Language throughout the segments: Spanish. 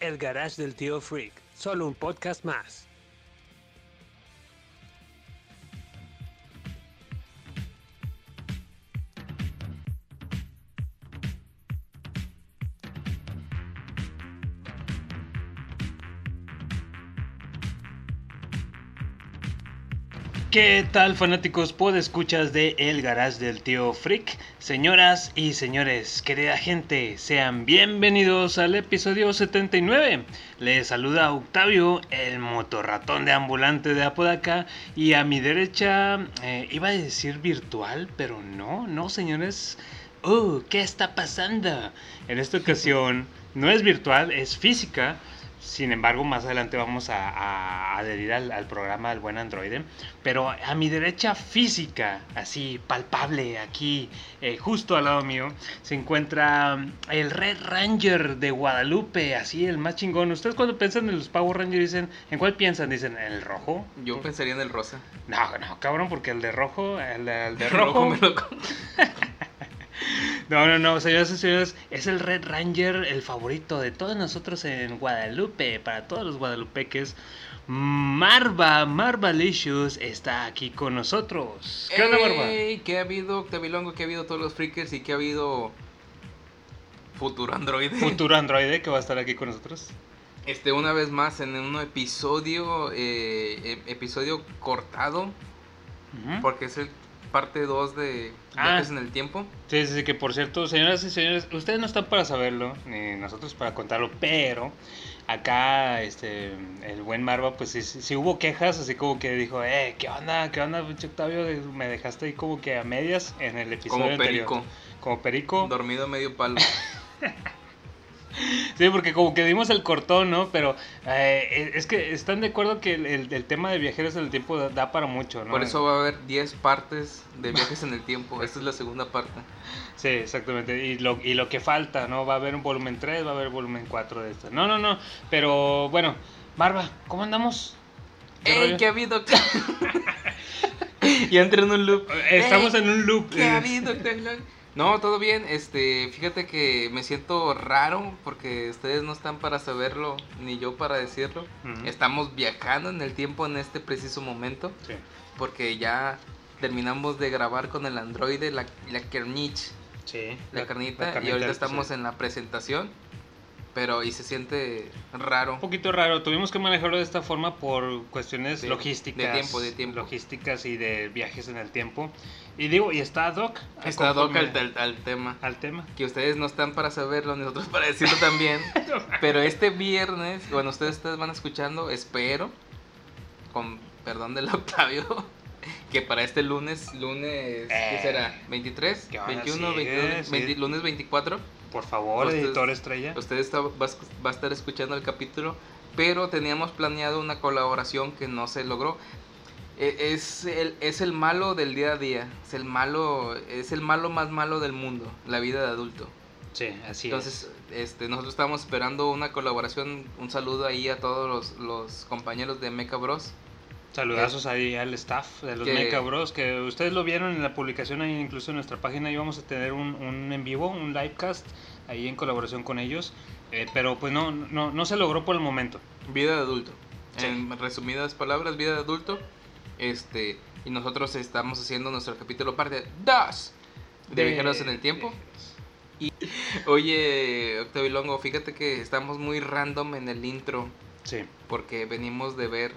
El Garage del Tío Freak, solo un podcast más. ¿Qué tal fanáticos escuchas de El Garage del Tío Freak? Señoras y señores, querida gente, sean bienvenidos al episodio 79. Les saluda Octavio, el motorratón de ambulante de Apodaca, y a mi derecha eh, iba a decir virtual, pero no, no señores. Oh, ¿qué está pasando? En esta ocasión no es virtual, es física. Sin embargo, más adelante vamos a, a adherir al, al, programa del buen androide. Pero a mi derecha física, así palpable, aquí, eh, justo al lado mío, se encuentra el Red Ranger de Guadalupe, así el más chingón. Ustedes cuando piensan en los Power Rangers dicen, ¿en cuál piensan? Dicen, ¿en el rojo? Yo pensaría en el rosa. No, no, cabrón, porque el de rojo, el, el de rojo me lo No, no, no, señoras y señores, es el Red Ranger, el favorito de todos nosotros en Guadalupe, para todos los guadalupeques. Marva, Marvalicious está aquí con nosotros. ¿Qué onda, Marva? ¿Qué ha habido, Octavilongo? ¿Qué ha habido todos los freakers? ¿Y qué ha habido Futuro Android? Futuro androide que va a estar aquí con nosotros. Este, una vez más en un episodio, eh, e- episodio cortado, porque es el parte 2 de Ah. Viajes en el Tiempo. Sí, sí, sí, que por cierto, señoras y señores, ustedes no están para saberlo, ni nosotros para contarlo, pero acá, este, el buen Marva, pues sí, hubo quejas, así como que dijo, eh, ¿qué onda? ¿Qué onda, Octavio? Me dejaste ahí como que a medias en el episodio Como anterior". perico, Como perico. dormido medio palo. Sí, porque como que dimos el cortón, ¿no? Pero eh, es que están de acuerdo que el, el- el tema de viajeros en el tiempo da, da para mucho, ¿no? Por eso va a haber 10 partes de Viajes en el Tiempo. Esta es la segunda parte. Sí, exactamente. Y lo, y lo que falta, ¿no? Va a haber un volumen 3, va a haber volumen 4 de esto. No, no, no. Pero bueno, Marva, ¿cómo andamos? ¿Qué ¡Ey, rollo? qué ha habido! ya entré en un loop. Estamos Ey, en un loop. ¿Qué ha habido? No, todo bien. Este, fíjate que me siento raro porque ustedes no están para saberlo ni yo para decirlo. Estamos viajando en el tiempo en este preciso momento Sí. porque ya terminamos de grabar con el androide la, la carnich, Sí. la, carnita, la y ahorita estamos sí. en la presentación. Pero y se siente raro. Un poquito raro, tuvimos que manejarlo de esta forma por cuestiones De- logísticas. de tiempo, de tiempo. Logísticas y de viajes en el tiempo. Y digo, y está Doc. Está Doc al, conforme al- al tema. al tema. que ustedes no están para saberlo, ni nosotros para decirlo también. pero este viernes, bueno, ustedes, ustedes van escuchando, espero, con perdón del Octavio, que para este lunes, lunes, ¿qué Eh, será? ¿23? ¿qué onda? ¿21? Sí, 22, sí. 20 lunes 24. Por favor, Ustedes- editor estrella. Usted está- va, va a estar escuchando el capítulo, pero teníamos planeado una colaboración que no se logró. E- Es el, es el malo del día a día, es el malo, es el malo más malo del mundo, la vida de adulto. Sí, así Entonces, este, nosotros estamos esperando una colaboración. Un saludo ahí a todos los, los compañeros de Mecha Bros. Saludazos ahí al staff de los que- Mecha Bros. Que ustedes lo vieron en la publicación, ahí incluso en nuestra página. íbamos a tener un, un en vivo, un livecast, ahí en colaboración con ellos. eh, pero pues no, no, no se logró por el momento. Vida de adulto. Sí. En resumidas palabras, vida de adulto. Este, y nosotros estamos haciendo nuestro capítulo parte 2 de Viajeros en el Tiempo. Oye, Octavio Longo, fíjate que estamos muy random en el intro. Sí. Porque venimos de ver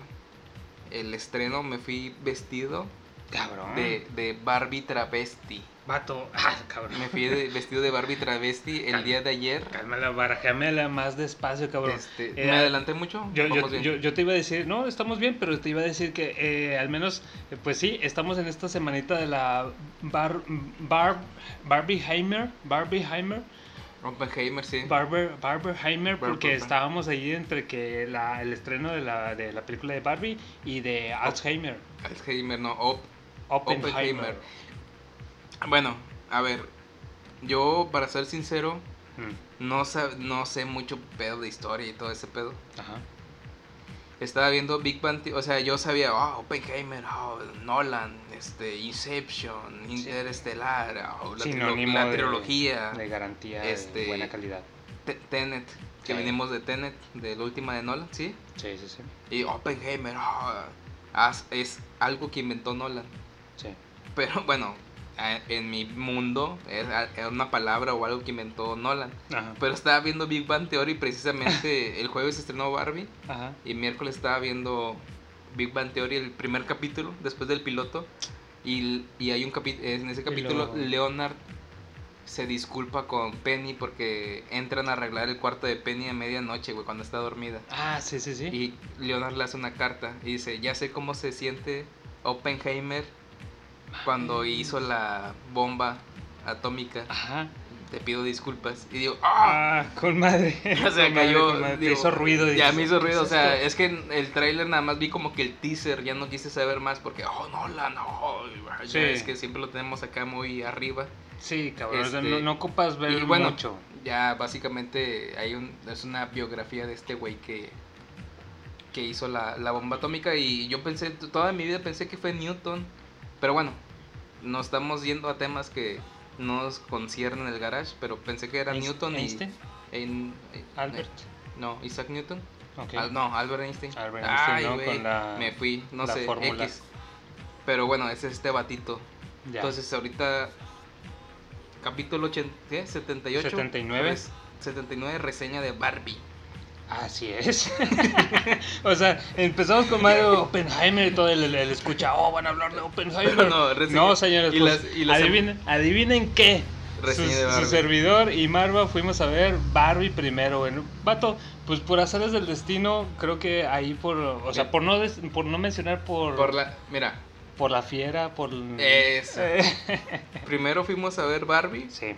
el estreno. Me fui vestido Cabrón. de, de Barbie travesti. Vato. Ah, cabrón. Me fui de- vestido de Barbie travesti el día de ayer. Cálmala, barajéamela más despacio, cabrón. Este, Eh, ¿Me adelanté mucho? Yo, yo, yo te iba a decir, no, estamos bien, pero te iba a decir que eh, al menos, eh, pues sí, estamos en esta semanita de la Bar, Bar, Barbieheimer, Barbieheimer, Oppenheimer, sí. Barber, Barberheimer, porque Barber. estábamos ahí entre que la, el estreno de la, de la película de Barbie y de Alzheimer. Alzheimer, no, Op- Oppenheimer. Oppenheimer. Bueno, a ver, yo para ser sincero, Mm, no, sab- no sé mucho pedo de historia y todo ese pedo. Ajá. Estaba viendo Big Bang, o sea, yo sabía, oh, Oppenheimer, oh, Nolan, este, Inception, Interestelar, oh, la, trilo- Sinónimo la de- trilogía, De garantía Este- de buena calidad. Te- Tenet, que Sí. venimos de Tenet, de la última de Nolan, ¿sí? Sí, sí, sí. Y Oppenheimer, oh, es algo que inventó Nolan. sí. Pero bueno, en mi mundo es a- es una palabra o algo que inventó Nolan. Ajá. Pero estaba viendo Big Bang Theory precisamente el jueves se estrenó Barbie Ajá. y miércoles estaba viendo Big Bang Theory el primer capítulo después del piloto y, y hay un en ese capítulo lo- Leonard se disculpa con Penny porque entran a arreglar el cuarto de Penny a medianoche, güey, cuando está dormida. Ah, sí, sí, sí. Y Leonard le hace una carta y dice, ya sé cómo se siente Oppenheimer cuando hizo la bomba atómica. Ajá. Te pido disculpas. Y digo, ¡ah! Ah, con madre. O sea, cayó. digo, hizo ruido. Ya dices, me hizo ¿qué ruido. O sea, es que en el tráiler nada más vi como que el teaser. Ya no quise saber más porque, oh, no, la no. Sí. es que siempre lo tenemos acá muy arriba. Sí, cabrón. este, no, no ocupas ver y bueno, mucho. Ya básicamente hay un, es una biografía de este güey que, que hizo la, la bomba atómica. Y yo pensé, toda mi vida pensé que fue Newton. Pero bueno, nos estamos yendo a temas que no nos conciernen el garage. Pero pensé que era Newton Einstein, y. en- eh, Albert. no, Isaac Newton. Al- no, Albert Einstein. Albert Einstein, Ay, ¿no? güey, Con la- Me fui, no sé, fórmula. X. Pero bueno, es este batito. Ya. Entonces ahorita capítulo 80, ¿qué? 78. 79. res- 79 reseña de Barbie. Así es. o sea, empezamos con Mario Oppenheimer y todo el, el- el escucha, oh, van a hablar de Oppenheimer. No, No, señores, y pues, las- y las- adivinen, adivinen qué. Su, su servidor y Marva fuimos a ver Barbie primero, bueno, vato, pues por azares del destino, creo que ahí por, o sea, por no des- por no mencionar por Por la, mira, por la fiera, por Eso. Primero fuimos a ver Barbie sí,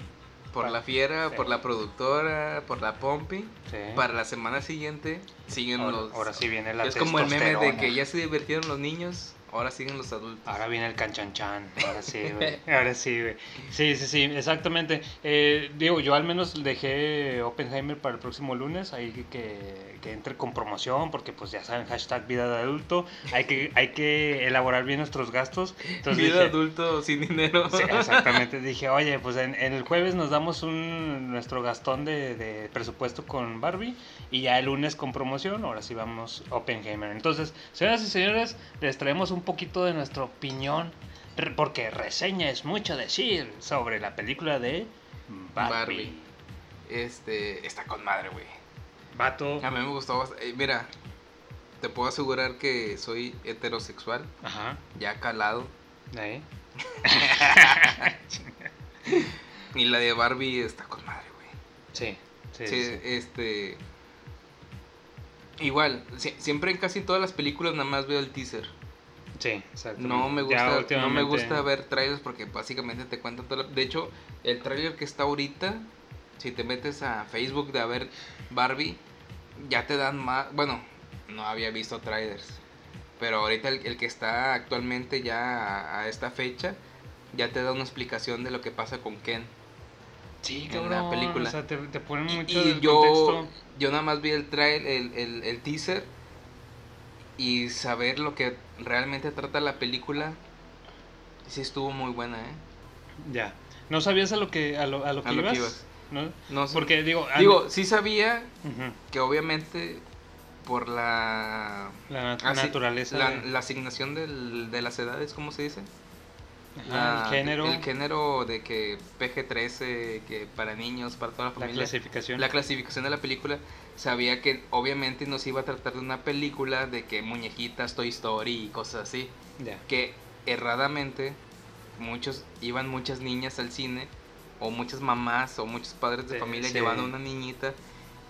por la fiera, Sí. por la productora, por la Pompi. sí. Para la semana siguiente siguen ahora, los ahora sí viene la Es como el meme de que ya se divirtieron los niños, ahora siguen los adultos. Ahora viene el canchanchan, ahora sí, güey. Ahora sí, güey. Sí, sí, sí, exactamente. Eh, digo, yo al menos dejé Oppenheimer para el próximo lunes, ahí que, que, entre con promoción, porque pues ya saben, hashtag vida de adulto, hay que, hay que elaborar bien nuestros gastos. Entonces Vida dije, adulto sin dinero. Sí, exactamente. Dije, oye, pues en, en el jueves nos damos un nuestro gastón de, de presupuesto con Barbie y ya el lunes con promoción, ahora sí vamos Oppenheimer. Entonces, señoras y señores, les traemos un poquito de nuestra opinión, porque reseña es mucho decir sobre la película de Barbie. Barbie. Este, está con madre, güey. Vato. A mí me gustó bastante. Eh, mira, te puedo asegurar que soy heterosexual, Ajá. ya calado. Ahí. Y la de Barbie está con madre, güey. Sí. Sí, Sí, sí. este. Igual, sie- siempre en casi todas las películas nada más veo el teaser. Sí, exacto. No me gusta, no me gusta ver trailers porque básicamente te cuentan todo. lo- De hecho, el trailer que está ahorita, si te metes a Facebook de a ver Barbie, ya te dan más. Bueno, no había visto trailers, pero ahorita el, el que está actualmente ya a, a esta fecha, ya te da una explicación de lo que pasa con Ken. Sí, en la película. O sea, te, te ponen mucho y del yo, contexto. yo nada más vi el, trail, el, el, el teaser y saber lo que realmente trata la película, sí estuvo muy buena, ¿eh? Ya. ¿No sabías a lo que, a lo, a lo que, A lo que ibas? ¿No? No sé. Porque digo, Digo, sí sabía que obviamente por la, la asi- naturaleza, la, de- la asignación del- de las edades, ¿cómo se dice? ajá, La- el género, El género de que PG-13, que para niños, para toda la la familia. clasificación. la clasificación de la película, sabía que obviamente nos iba a tratar de una película de que muñequitas, Toy Story y cosas así. Que erradamente muchos iban muchas niñas al cine o muchas mamás o muchos padres de Sí, familia sí. llevando a una niñita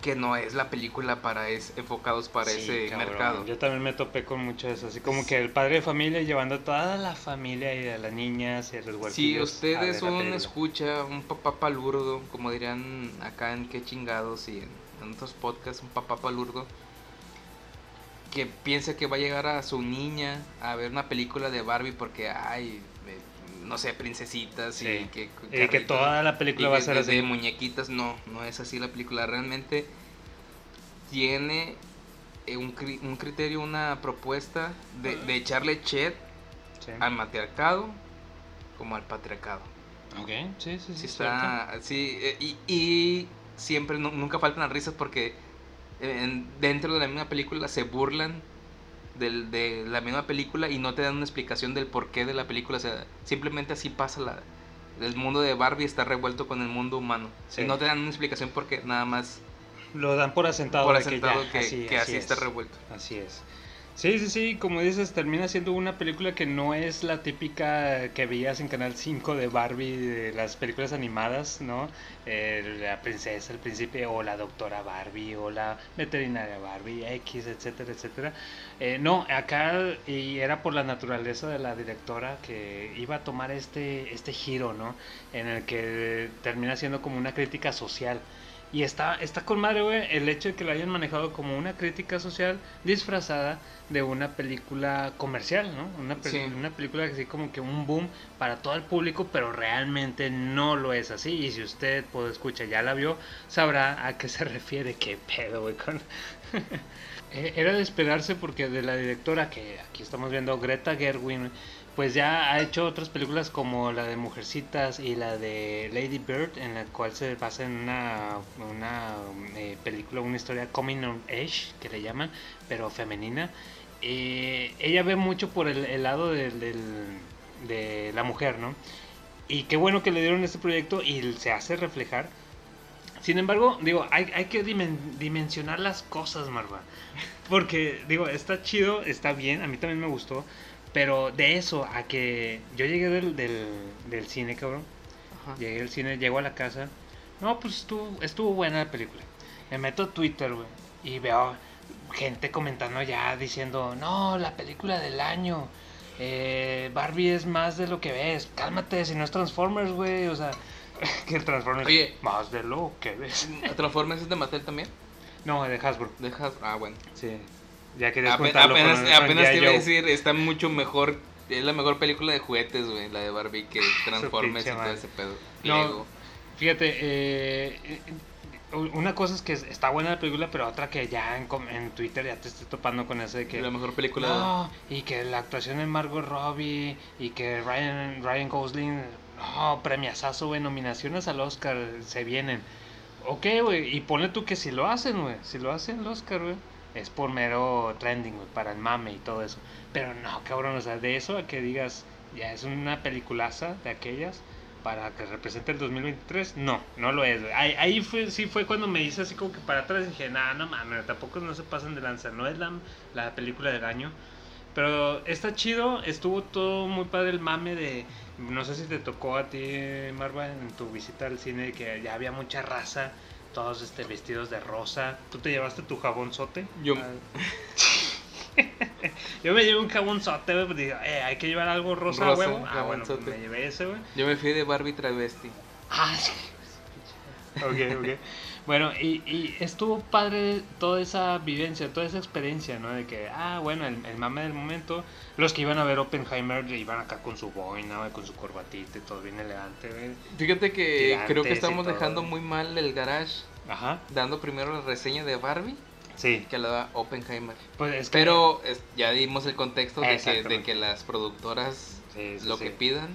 que no es la película para es, enfocados para Sí, ese cabrón. mercado. Yo también me topé con mucho de eso, así como que el padre de familia llevando a toda la familia y a las niñas y a los Si huerquillos usted es un escucha, un papá palurdo, como dirían acá en Qué chingados y en, en otros podcasts, un papá palurdo, que piensa que va a llegar a su niña a ver una película de Barbie porque hay, eh, no sé, princesitas Sí. y que, Y que toda la película va a ser de- así. de muñequitas, no, no es así la película. Realmente tiene eh, un, un criterio, una propuesta de, de echarle chet Sí. al matriarcado como al patriarcado. Ok, sí, sí, sí. Está, sí, eh, y, y siempre, nu- nunca faltan las risas porque en- dentro de la misma película se burlan del- de la misma película y no te dan una explicación del porqué de la película, o sea, simplemente así pasa la... El mundo de Barbie está revuelto con el mundo humano. Sí. Y no te dan una explicación porque nada más Lo dan por asentado, por que, asentado ya, que, así, que así es. está revuelto. Así es. Sí, sí, sí, como dices, termina siendo una película que no es la típica que veías en Canal 5 de Barbie, de las películas animadas, ¿no? Eh, la princesa, el príncipe, o la doctora Barbie, o la veterinaria Barbie, X, etcétera, etcétera. Eh, no, acá y era por la naturaleza de la directora que iba a tomar este, este giro, ¿no? En el que termina siendo como una crítica social. Y está, está con madre, güey, el hecho de que lo hayan manejado como una crítica social disfrazada de una película comercial, ¿no? Una, Sí. una película así como que un boom para todo el público, pero realmente no lo es así. Y si usted, pues, escucha, ya la vio, sabrá a qué se refiere. ¿Qué pedo, güey? Con... Eh, Era de esperarse porque de la directora que aquí estamos viendo, Greta Gerwin, pues ya ha hecho otras películas como la de Mujercitas y la de Lady Bird, en la cual se basa en una, una eh, película, una historia coming of age, que le llaman, pero femenina. Eh, ella ve mucho por el, lado de la mujer, ¿no? Y qué bueno que le dieron este proyecto y se hace reflejar. Sin embargo, digo, hay, hay que dimen- dimensionar las cosas, Marva. Porque, digo, está chido, está bien, a mí también me gustó. Pero de eso a que yo llegué del, del, del cine, cabrón. Ajá. Llegué al cine, llego a la casa. No, pues estuvo, estuvo buena la película. Me meto a Twitter, güey. Y veo gente comentando ya diciendo, no, la película del año. eh, Barbie es más de lo que ves. Cálmate, si no es Transformers, güey. O sea, que el Transformers Oye. más de lo que ves. ¿Transformers es de Mattel también? No, de Hasbro. De Hasbro. Ah, bueno. Sí. Ya querías Ape- contarlo apenas con- con apenas te G.I. iba a decir, está mucho mejor. Es la mejor película de juguetes, güey, la de Barbie, que Transformers y todo ese pedo. No. Lego. Fíjate, eh, eh, una cosa es que está buena la película, pero otra que ya en, en Twitter ya te estoy topando con eso de que... la mejor película. No, y que la actuación de Margot Robbie y que Ryan, Ryan Gosling, no, premiazazo, güey, nominaciones al Oscar se vienen. Ok, güey, y ponle tú que si lo hacen, güey, si lo hacen el Oscar, güey, es por mero trending, güey, para el mame y todo eso. Pero no, cabrón, o sea, de eso a que digas, ya es una peliculaza de aquellas para que represente el 2023, no, no lo es, güey. Ahí, fue, sí fue cuando me hice así como que para atrás dije, nah, no mames, tampoco no se pasan de lanza, no es la, la película del año. Pero está chido, estuvo todo muy padre el mame de, no sé si te tocó a ti, Marva, en tu visita al cine, que ya había mucha raza, todos este, vestidos de rosa. ¿Tú te llevaste tu jabonzote? Yo- Ah. Yo me llevé un jabonzote, güey, pues dije, eh, hay que llevar algo rosa, a Rosa, huevo. Ah, bueno, pues me llevé ese, güey. Yo me fui de Barbie travesti. Ah, sí. Ok, ok. Bueno, y, y estuvo padre toda esa vivencia, toda esa experiencia, ¿no? De que, ah, bueno, el, el mame del momento. Los que iban a ver Oppenheimer iban acá con su boina, con su corbatita y todo bien elegante, güey. Fíjate que creo que estamos dejando muy mal el garage, Ajá, dando primero la reseña de Barbie sí. que la da Oppenheimer. Pues es que. Pero es- ya dimos el contexto de que, de que las productoras Sí, sí, lo sí. que pidan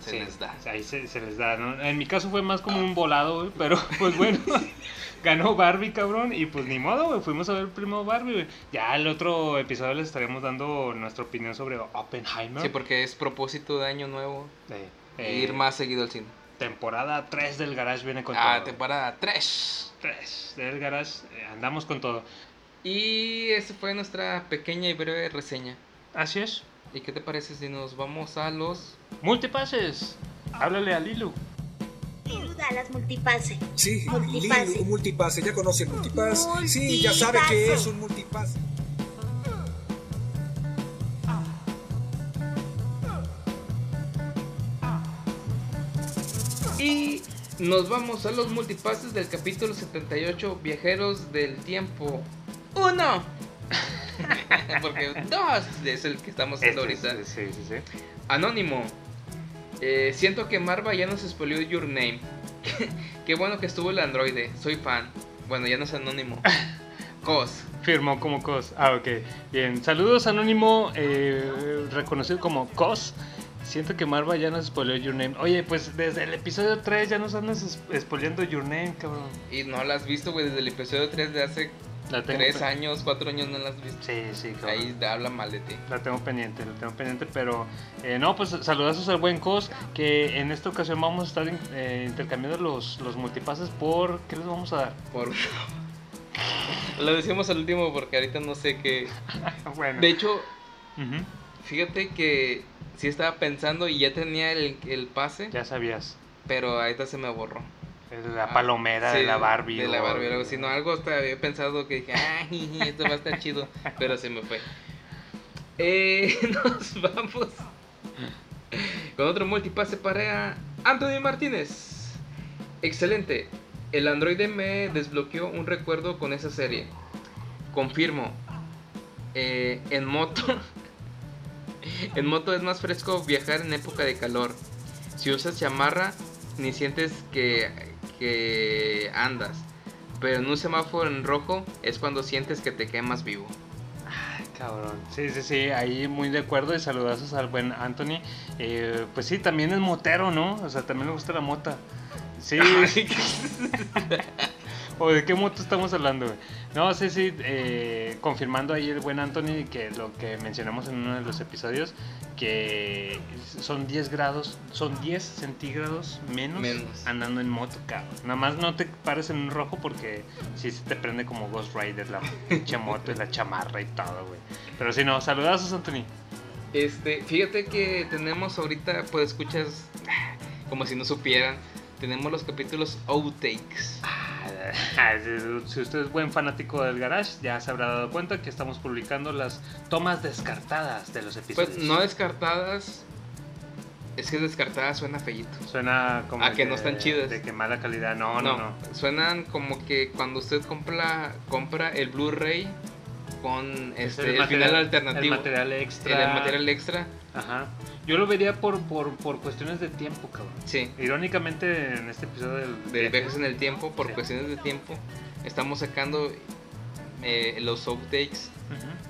se Sí, les da. Ahí se, se les da, ¿no? En mi caso fue más como un volado, güey, pero pues bueno, ganó Barbie, cabrón, y pues ni modo, güey, fuimos a ver el primo Barbie, güey. Ya el otro episodio les estaremos dando nuestra opinión sobre Oppenheimer. Sí, porque es propósito de año nuevo Eh, ir más seguido al cine. Temporada 3 del Garage viene con Ah, todo. temporada 3. 3 del Garage, eh, andamos con todo. Y esa fue nuestra pequeña y breve reseña. Así es. ¿Y qué te parece si nos vamos a los... Multipases, háblale a Lilu. Las multipase. Sí, Multipase. Lil, un multipase. ¿Ya conoce el multipase? Sí, ya sabe que es un multipase. Y nos vamos a los multipases del capítulo 78, Viajeros del Tiempo. ¡Uno! Porque dos es el que estamos haciendo Este, ahorita. sí, sí, sí. Anónimo. Eh, siento que Marva ya nos spoileó Your Name. Qué bueno que estuvo el androide. Soy fan. Bueno, ya no es anónimo. Cos. Firmó como Cos. Ah, ok. Bien. Saludos, Anónimo, eh, reconocido como Cos. Siento que Marva ya nos spoileó Your Name. Oye, pues desde el episodio 3 ya nos andas spoileando Your Name, cabrón. Y no la has visto, güey, desde el episodio 3 de hace La tengo 3 pe- años, 4 años no la has visto. Sí, sí, cabrón. Ahí habla mal de ti. La tengo pendiente, la tengo pendiente, pero eh, no, pues saludazos al buen Cos, que en esta ocasión vamos a estar eh, intercambiando los, los multipases por... ¿Qué les vamos a dar? Por... Lo decimos al último porque ahorita no sé qué. bueno. De hecho, fíjate que sí estaba pensando y ya tenía el, el pase, Ya sabías. pero ahorita se me borró. La Ah, palomera de la Barbie. De la o- Barbie, algo así. No, algo hasta había pensado que dije, jiji, esto va a estar chido, pero se me fue. Eh, nos vamos con otro multipase para Anthony Martínez. Excelente. El androide me desbloqueó un recuerdo con esa serie. Confirmo. Eh, en moto. en moto es más fresco viajar en época de calor. Si usas chamarra, ni sientes que, que andas. Pero en un semáforo en rojo es cuando sientes que te quemas vivo. Ay, cabrón. Sí, sí, sí, ahí muy de acuerdo y saludazos al buen Anthony. Eh, pues sí, también es motero, ¿no? O sea, también le gusta la mota. Sí. ¿O de qué moto estamos hablando? güey? No, sí, sí, eh, confirmando ahí el buen Anthony que lo que mencionamos en uno de los episodios, que son 10 grados, son 10 centígrados menos, Menos. andando en moto, cabrón. Nada más no te pares en un rojo porque sí se te prende como Ghost Rider la pinche moto y la chamarra y todo, güey. Pero si no, saludazos, Anthony. Este, fíjate que tenemos ahorita, pues escuchas, como si no supieran, tenemos los capítulos outtakes. Ah, si- Si usted es buen fanático del garage, ya se habrá dado cuenta que estamos publicando las tomas descartadas de los episodios. Pues no descartadas, es que descartadas suena feíto. Suena como. Ah, de que no están chidas. De que mala calidad. No, no, no. suenan como que cuando usted compra, compra el Blu-ray con Es este, el, final alternativo, El material extra. el material extra, Ajá. Yo lo vería por, por, por cuestiones de tiempo, cabrón. sí, Irónicamente, en este episodio del. de viajes en el tiempo, por Sí. cuestiones de tiempo, estamos sacando eh, los outtakes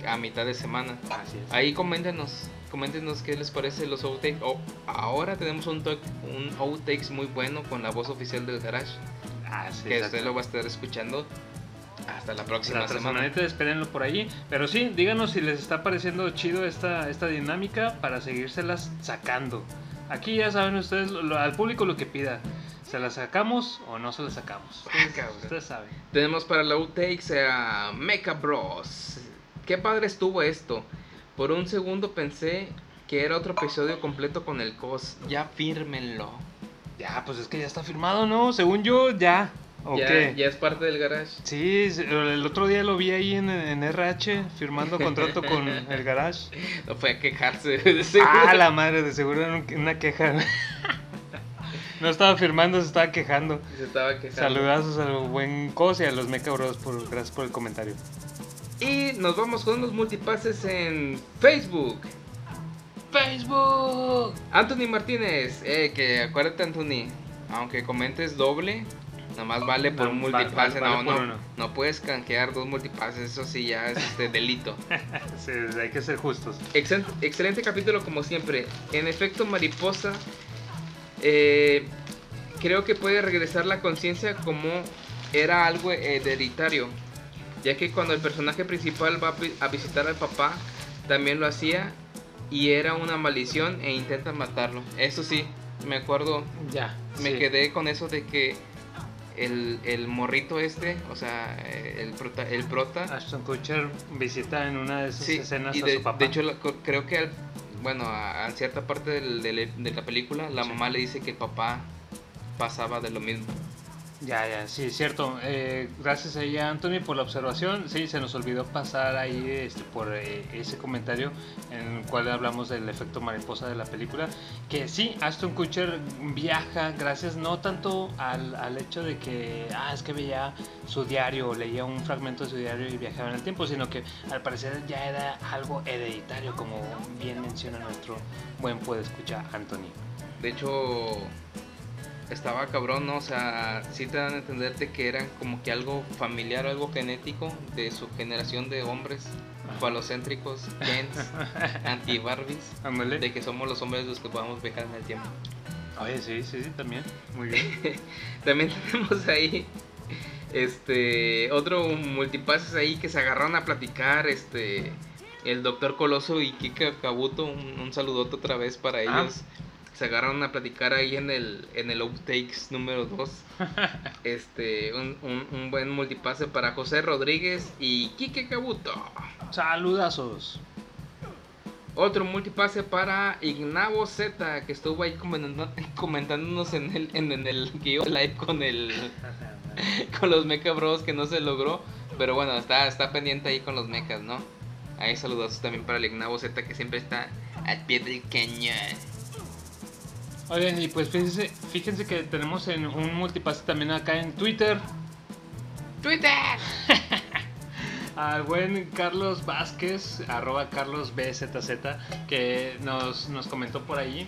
a mitad de semana. Así es. Ahí coméntenos, coméntenos qué les parece los outtakes. Oh, ahora tenemos un, un outtakes muy bueno con la voz oficial del garage, Ah, sí, que usted lo va a estar escuchando hasta la próxima La semana. semanita, espérenlo por allí. Pero sí, díganos si les está pareciendo chido esta, esta dinámica para seguírselas sacando. Aquí ya saben ustedes, lo- lo- al público lo que pida. ¿Se las sacamos o no se las sacamos? Ustedes, ustedes saben. Tenemos para la outtakes a Mecha Bros. Qué padre estuvo esto. Por un segundo pensé que era otro episodio completo con el COS. Ya fírmenlo. Ya, pues es que ya está firmado, ¿no? Según yo, ya. ¿O ya, qué? ya es parte del garage. Sí, el otro día lo vi ahí en, en RH firmando contrato con el garage. No fue a quejarse. de seguro. Ah, la madre, de seguro era un- una queja. No estaba firmando, se estaba quejando. Se estaba quejando. Saludazos al buen Cos y a los Mecha Bros. Por, gracias por el comentario. Y nos vamos con los multipases en Facebook. Facebook. Anthony Martínez. Eh, que acuérdate, Anthony. Aunque comentes doble, nomás vale por No, un multipase. vale no, por no, no puedes canjear dos multipases. Eso sí ya es este delito. Sí, hay que ser justos. Excel- excelente capítulo como siempre. En efecto, mariposa. eh, creo que puede regresar la conciencia como era algo hereditario. Ya que cuando el personaje principal va a visitar al papá, también lo hacía. Y era una maldición e intenta matarlo. Eso sí, me acuerdo. Ya. Me quedé con eso de que el, el morrito este, o sea, el prota, el prota Ashton Kutcher visita en una de Sí, escenas y a de, su papá. de hecho creo que al- bueno, a, a cierta parte del- del- de la película la Sí. mamá le dice que el papá pasaba de lo mismo. Ya, ya, sí, cierto. Eh, gracias a Anthony por la observación. Sí, se nos olvidó pasar ahí este, por eh, ese comentario en el cual hablamos del efecto mariposa de la película. Que sí, Aston Kutcher viaja gracias no tanto al, al hecho de que, ah, es que veía su diario, leía un fragmento de su diario y viajaba en el tiempo, sino que al parecer ya era algo hereditario, como bien menciona nuestro buen puede escuchar Anthony. De hecho, estaba cabrón, ¿no? O sea, sí te dan a entenderte que eran como que algo familiar, algo genético de su generación de hombres falocéntricos, gens, anti-Barbies, de que somos los hombres los que podamos viajar en el tiempo. Oye, sí, sí, sí, también. Muy bien. También tenemos ahí este otro multipases ahí que se agarraron a platicar, este el doctor Coloso y Kika Kabuto, un, un saludote otra vez para Ah. ellos. Se agarraron a platicar ahí en el en el outtakes número 2. este un, un, un buen multipase para José Rodríguez y Kike Kabuto. Saludazos. Otro multipase para Ignavo Z, que estuvo ahí comentando- comentándonos en el, en, en el iba live con el con los Mecha Bros que no se logró. Pero bueno, está, está pendiente ahí con los mechas, ¿no? Ahí saludos también para el Ignavo Z que siempre está al pie del cañón. Oigan, y pues fíjense, fíjense que tenemos en un multipase también acá en Twitter ¡Twitter! al buen Carlos Vázquez, arroba Carlos BZZ, que nos, nos comentó por ahí.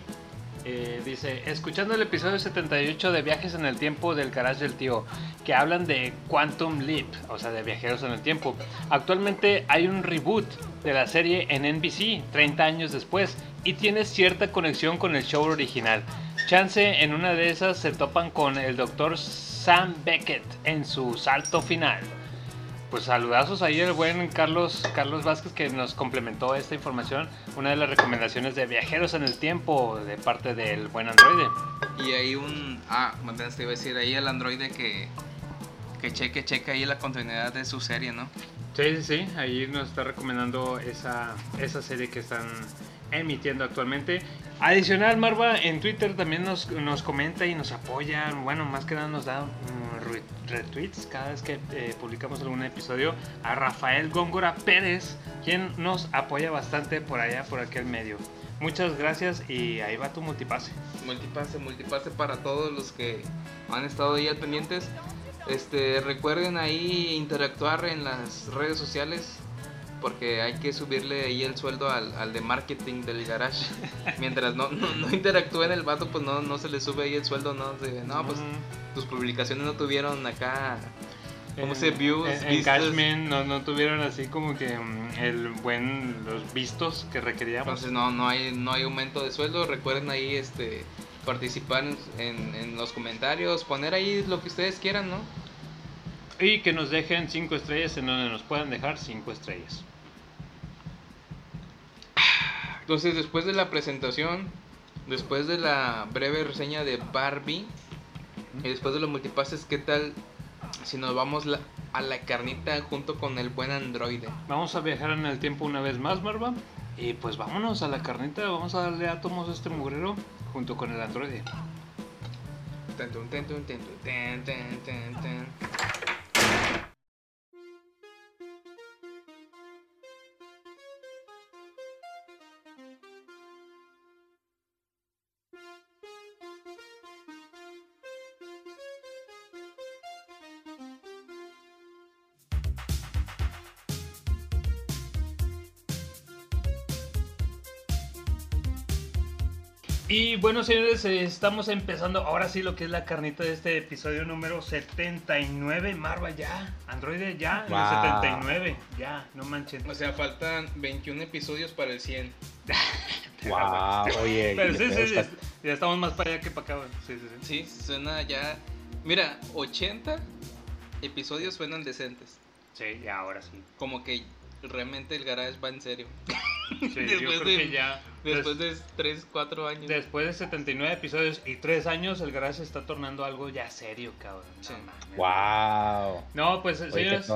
Eh, dice, escuchando el episodio 78 de Viajes en el Tiempo del Garage del Tío, que hablan de Quantum Leap, o sea, de viajeros en el tiempo. Actualmente hay un reboot de la serie en NBC, 30 años después, y tiene cierta conexión con el show original. Chance, en una de esas se topan con el Dr. Sam Beckett en su salto final. Pues saludazos ahí el buen Carlos, Carlos Vázquez que nos complementó esta información. Una de las recomendaciones de viajeros en el tiempo de parte del buen androide. Y hay un. Ah, te iba a decir, ahí el androide que. Que cheque, cheque ahí la continuidad de su serie, ¿no? Sí, sí, sí, ahí nos está recomendando esa, esa serie que están emitiendo actualmente. Adicional, Marva en Twitter también nos, nos comenta y nos apoya. Bueno, más que nada nos da mm, re- retweets cada vez que eh, publicamos algún episodio a Rafael Góngora Pérez, quien nos apoya bastante por allá, por aquel medio. Muchas gracias y ahí va tu multipase. Multipase, multipase para todos los que han estado ahí al pendientes. Este, recuerden ahí interactuar en las redes sociales porque hay que subirle ahí el sueldo al, al de marketing del garage. Mientras no, no, no interactúe en el vato, pues no, no se le sube ahí el sueldo, no, De, no, pues tus publicaciones no tuvieron acá ¿Cómo se views, En? Cashman no, no tuvieron así como que mm, el buen los vistos que requeríamos. Entonces no, no hay no hay aumento de sueldo. Recuerden ahí este participar en, en- en los comentarios, poner ahí lo que ustedes quieran, ¿no? Y que nos dejen 5 estrellas en donde nos puedan dejar 5 estrellas. Entonces después de la presentación, después de la breve reseña de Barbie y después de los multipases, ¿qué tal si nos vamos la- a la carnita junto con el buen androide? Vamos a viajar en el tiempo una vez más, Marva. Y pues vámonos a la carnita, vamos a darle átomos a este mugrero junto con el androide. Tan, tun, tan, tun, tan, Y bueno, señores, estamos empezando ahora sí lo que es la carnita de este episodio número 79. Marva, ya. Androide, ya. en el Wow. 79. Ya, no manchen. O sea, faltan 21 episodios para el 100. Wow, oye. Pero sí, sí, está- ya estamos más para allá que para acá. güey. Sí, sí, sí. Sí, suena ya. Mira, 80 episodios suenan decentes. Sí, ya, ahora sí. Como que realmente el garage va en serio. Sí, yo Después creo de- que ya. Después des- de 3, 4 años. Después de 79 episodios y 3 años, el garage se está tornando algo ya serio, cabrón. No, Sí. mames. Wow. No, pues Oye, qué señores,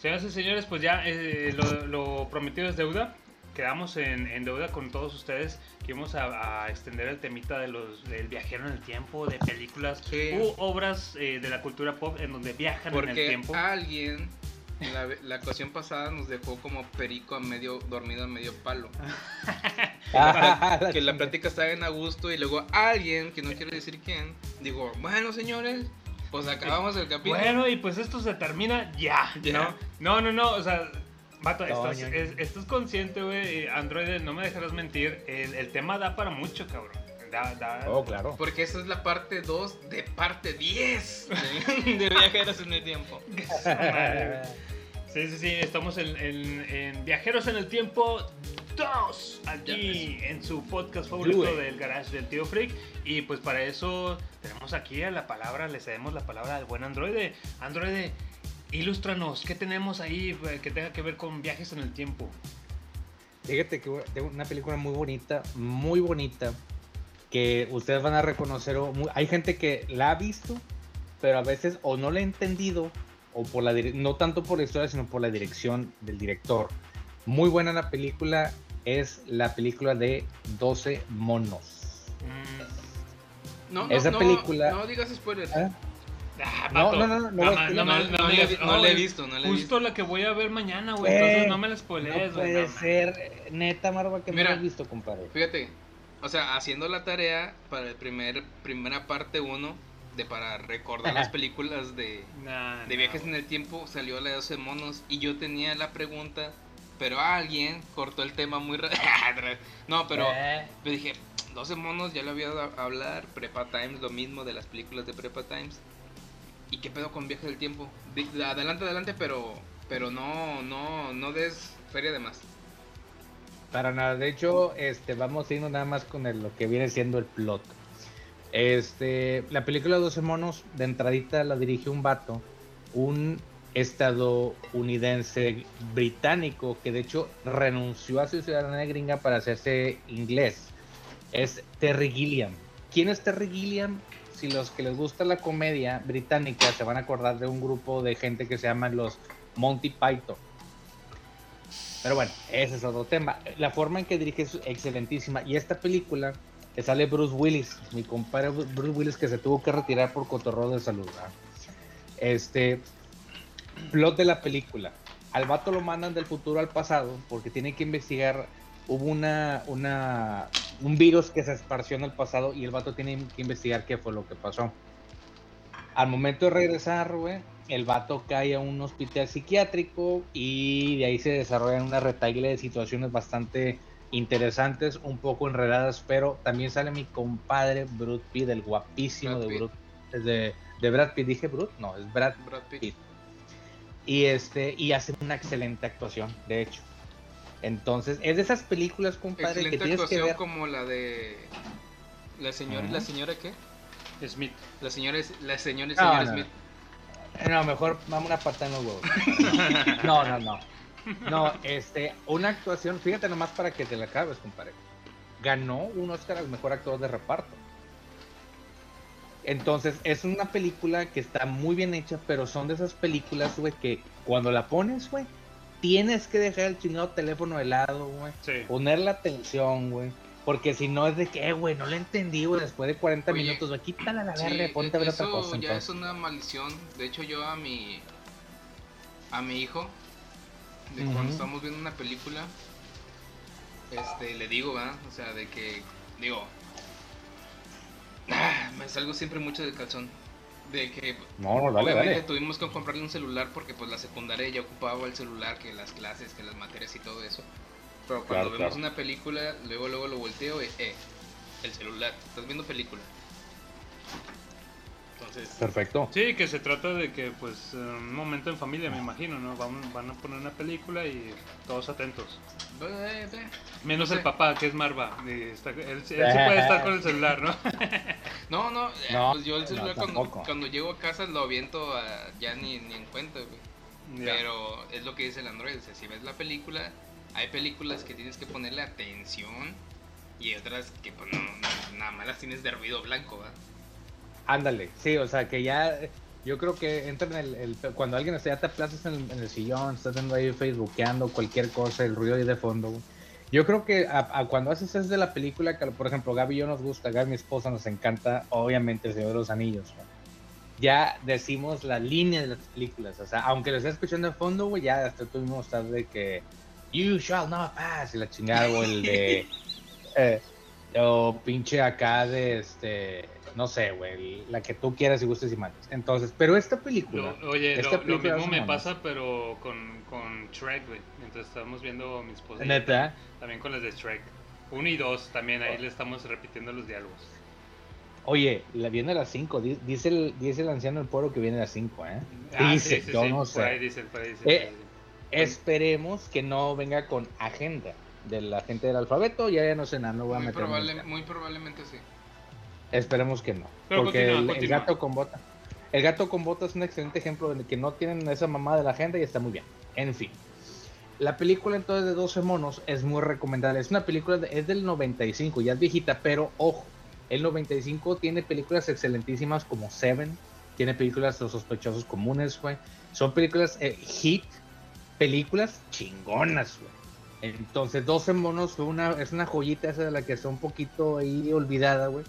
señoras y señores, pues ya eh, lo, lo prometido es deuda. quedamos en, en deuda con todos ustedes que íbamos a, a extender el temita de los, del viajero en el tiempo, de películas Sí. u obras eh, de la cultura pop en donde viajan en el Porque tiempo. alguien en la, la ocasión pasada nos dejó como perico a medio dormido a medio palo. Ah, que la plática estaba en a gusto y luego alguien, que no quiere decir quién, digo, bueno señores, pues acabamos el capítulo. Bueno, y pues esto se termina ya, Ya. ¿no? No, no, no, o sea, Vato, estás, es- estás consciente, güey, Android, no me dejarás mentir, el, el tema da para mucho, cabrón. Da, da, Oh, claro. Porque esa es la parte 2 de parte 10 de, de Viajeros en el Tiempo. Sí, sí, sí, estamos en, en- en Viajeros en el Tiempo 2, aquí en su podcast favorito del Garage del Tío Freak. Y pues para eso tenemos aquí a la palabra, le cedemos la palabra al buen Androide. Androide, ilústranos, ¿qué tenemos ahí que tenga que ver con viajes en el tiempo? Fíjate que tengo una película muy bonita, muy bonita, que ustedes van a reconocer. Hay gente que la ha visto, pero a veces o no la ha entendido, o por la no tanto por la historia, sino por la dirección del director. Muy buena la película, es la película de 12 monos. Mm, No, Esa no, película- No, no digas spoilers. ¿Ah? ah, No, no, no, no, no, ma- no, no, no le- digas- no le he visto, no le he Justo visto. la que voy a ver mañana, güey, Eh, entonces no me la No spoilees, güey. puede no mames. ser, eh, neta, Marva, que Mira. no lo has visto, compadre. Fíjate, o sea, haciendo la tarea para el primer primera parte 1 de para recordar las películas de, Nah, de nah, viajes en el tiempo, salió la de 12 monos y yo tenía la pregunta, pero alguien cortó el tema muy rápido. no, pero Eh, yo dije, 12 monos, ya lo había dado a hablar, Prepa Times, lo mismo de las películas de Prepa Times. ¿Y qué pedo con viajes del tiempo? Adelante, adelante, pero pero no no no des feria de más. Para nada, de hecho, este, vamos a irnos nada más con el- lo que viene siendo el plot. Este, la película 12 monos, de entradita la dirige un vato, un estadounidense británico que de hecho renunció a su ciudadanía gringa para hacerse inglés. Es Terry Gilliam. ¿Quién es Terry Gilliam? Si los que les gusta la comedia británica se van a acordar de un grupo de gente que se llaman los Monty Python. Pero bueno, ese es otro tema. La forma en que dirige es excelentísima. Y esta película que sale Bruce Willis, mi compadre Bruce Willis que se tuvo que retirar por cotorreo de salud. ¿verdad? Este, plot de la película. Al vato lo mandan del futuro al pasado porque tiene que investigar. Hubo una, una, un virus que se esparció en el pasado y el vato tiene que investigar qué fue lo que pasó. Al momento de regresar, el vato cae a un hospital psiquiátrico y de ahí se desarrollan una retaile de situaciones bastante interesantes, un poco enredadas, pero también sale mi compadre Brad Pitt, el guapísimo Brad de, Pitt. Brad, de, de Brad Pitt. Dije Brad, no, es Brad Brad Pitt. Pitt. Y este, y hace una excelente actuación, de hecho. Entonces, es de esas películas, compadre, que Excelente tienes que actuación ver. como la de la señora, la señora qué? Smith. La señora es la señora y No, señor no, Smith. No, mejor vamos una pata en los huevos. No, no, no. No, este, una actuación, fíjate nomás para que te la acabes, compadre. Ganó un Oscar al mejor actor de reparto. Entonces, es una película que está muy bien hecha, pero son de esas películas, güey, que cuando la pones, güey, tienes que dejar el chingado teléfono de lado, güey. Sí. Poner la atención, güey. Porque si no es de que, güey, no la entendí, güey, después de 40 Oye, minutos, güey, quítala a la Sí, verga, ponte a ver otra eso cosa. ya entonces. es una maldición. De hecho, yo a mi a mi hijo de cuando estamos viendo una película este le digo, ¿verdad? O sea, de que digo ah, me salgo siempre mucho del calzón de que No, dale, dale. tuvimos que comprarle un celular porque pues la secundaria ya ocupaba el celular, que las clases, que las materias y todo eso. Pero cuando Claro, vemos claro. una película, luego luego lo volteo y eh, el celular, estás viendo película. Entonces, Perfecto. Sí, que se trata de que, pues, un momento en familia, me imagino, ¿no? Van, van a poner una película y todos atentos. Menos el papá, que es Marva. y está- él, él sí puede estar con el celular, ¿no? No, no, eh, No, pues yo el no, celular cuando, llego a casa lo aviento a- ya ni, ni en cuenta, güey. Pero es lo que dice el Android, o sea, si ves la película, hay películas que tienes que ponerle atención y otras que pues no, no- nada más las tienes de ruido blanco, ¿va? Ándale, sí, o sea que ya, yo creo que entra en el, el- cuando alguien está, ya te aplazas en el, en el sillón, estás viendo ahí facebookeando cualquier cosa, el ruido ahí de fondo. Yo creo que a- a cuando haces es de la película, que por ejemplo Gaby y yo nos gusta, Gaby mi esposa nos encanta, obviamente el Señor de los Anillos. ¿no? Ya decimos la línea de las películas, o sea, aunque lo estés escuchando de fondo, güey, ya hasta tú mismo estás de que You shall not pass y la chingada, o el de eh, o pinche acá de este, no sé, güey, la que tú quieras y gustes y mandes. Entonces, pero esta película, Lo- oye, esta lo, mismo me pasa, pero con, con Shrek, güey. Mientras estábamos viendo mi esposa. neta, También con las de Shrek. Uno y dos también, ahí le estamos repitiendo los diálogos. Oye, la viene a las 5. Dice el, dice el anciano del pueblo que viene a las 5, ¿eh? Ah, dice, sí, sí, yo sí, no Por sé. ahí dicen, por ahí dicen. Eh, por ahí dicen. Esperemos que no venga con agenda de la gente del alfabeto. Ya ya no sé nada, no voy a Muy, meter. probable- muy probablemente sí. Esperemos que no. Pero porque continúa, el, gato con bota. El gato con bota es un excelente ejemplo de que no tienen esa mamá de la agenda y está muy bien. En fin. La película entonces de 12 monos es muy recomendable. Es una película, de- es del 95, ya es viejita, pero ojo, el 95 tiene películas excelentísimas como Seven, tiene películas Los sospechosos comunes, güey. Son películas eh, hit, películas chingonas, güey. Entonces 12 monos fue una, es una joyita esa de la que está un poquito ahí olvidada, güey.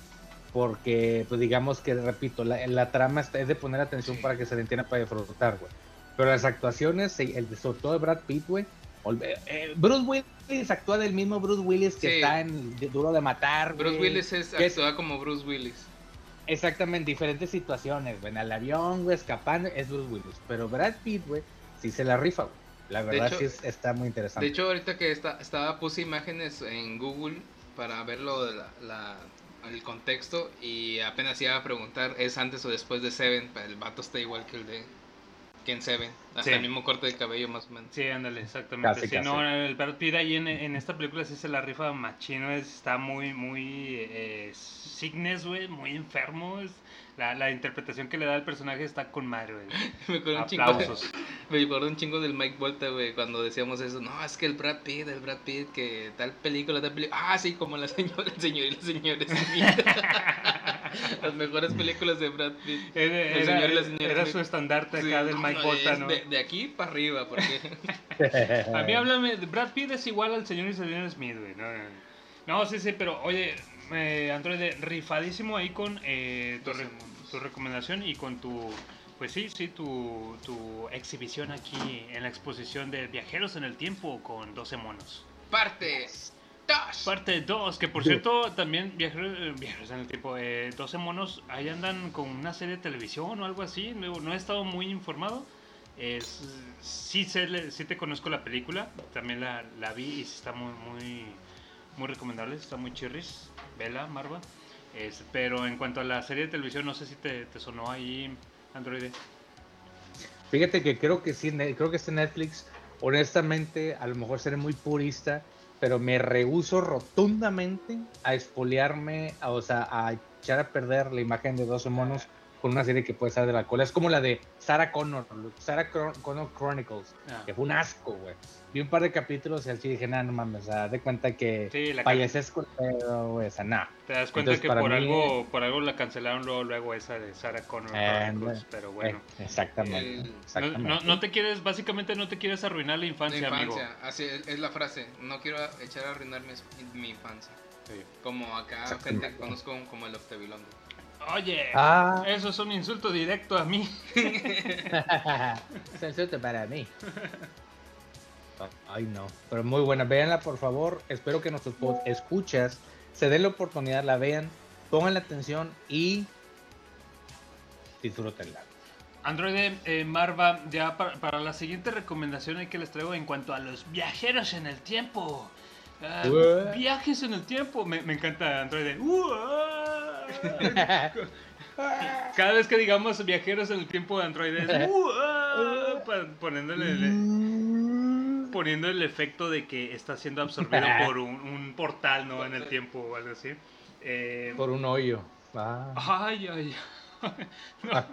Porque, pues digamos que, repito, la, la trama es de poner atención para que se le entienda para disfrutar, güey. Pero las actuaciones, el, sobre todo de Brad Pitt, güey. eh, Bruce Willis actúa del mismo Bruce Willis que Sí. está en Duro de Matar, Bruce güey. Willis es, que es- actúa como Bruce Willis. Exactamente, diferentes situaciones, güey. En el avión, güey, escapando, es Bruce Willis. Pero Brad Pitt, güey, sí se la rifa, güey. La verdad hecho- sí es- está muy interesante. De hecho, ahorita que está, estaba puse imágenes en Google para ver lo de la, la- el contexto y apenas iba a preguntar es antes o después de Seven, pero el vato está igual que el de que en Seven, hasta Sí. el mismo corte de cabello más o menos. Sí, ándale, exactamente. Casi, sí, casi. no, el Brad Pitt ahí en, en esta película sí se la rifa machino, es- está muy, muy eh, signes, güey, muy enfermo. es- la, la interpretación que le da al personaje está con madre, güey. Me acuerdo un chingo, me acuerdo un chingo del Mike Volta, güey, cuando decíamos eso, no, es que el Brad Pitt, el Brad Pitt, que tal película, tal película, ah, sí, como la señora, el señor y la señora Smith. Las mejores películas de Brad Pitt. Era, El señor y la señora era su estandarte Sí, acá del Mike no, Volta, es ¿no? De, de aquí para arriba, porque A mí háblame, Brad Pitt es igual al señor y señor Smith, güey. No, no, no. No, sí, sí, pero oye, eh, Android, rifadísimo ahí con eh, tu, re- tu recomendación y con tu, pues sí, sí, tu, tu exhibición aquí en la exposición de Viajeros en el Tiempo con 12 monos. parte dos. Parte 2, que por cierto, también Viajeros, eh, Viajeros en el Tiempo, eh, 12 monos, ahí andan con una serie de televisión o algo así, no, no he estado muy informado. Es, sí, sé, sí te conozco la película, también la, la vi y está muy, muy, muy recomendable, está muy chirris, vela, Marva. Pero en cuanto a la serie de televisión, no sé si te, sonó ahí, Android. Fíjate que creo que sí, creo que este Netflix, honestamente, a lo mejor seré muy purista, pero me rehuso rotundamente a espolearme, o sea, a echar a perder la imagen de 12 monos con una serie que puede estar de la cola. Es como la de Sarah Connor, Sarah Cron- Connor Chronicles, Ah. que fue un asco, güey. Vi un par de capítulos y así dije, nah, no mames, o sea, de cuenta que Sí, payases con pedo, güey, o sea, nah. Te das cuenta Entonces, que por mí- algo por algo la cancelaron luego, luego esa de Sarah Connor. Eh, Chronicles, no, pero bueno. Eh, exactamente, El- no- No, exactamente. no, no te quieres, básicamente no te quieres arruinar la La infancia, amigo. infancia, así es, es la frase. No quiero echar a arruinar mi, mi infancia. Sí. Como acá gente que conozco como el Octavilondo. Oye, Ah. eso es un insulto directo a mí. Censurte para mí. Ay, no. Pero muy buena. Véanla, por favor. Espero que nuestros pod- escuchas se den la oportunidad, la vean, pongan la atención y disfrútenla. Android eh, Marva, ya para, para la siguiente recomendación que les traigo en cuanto a los viajeros en el tiempo. Ah, viajes en el tiempo. Me, me encanta Android. Uah. Cada vez que digamos viajeros en el tiempo de Android es uah, pa- poniéndole el, poniendo el efecto de que está siendo absorbido por un, un portal no en el tiempo o algo así. Eh, Por un hoyo. Ah. Ay, ay. No.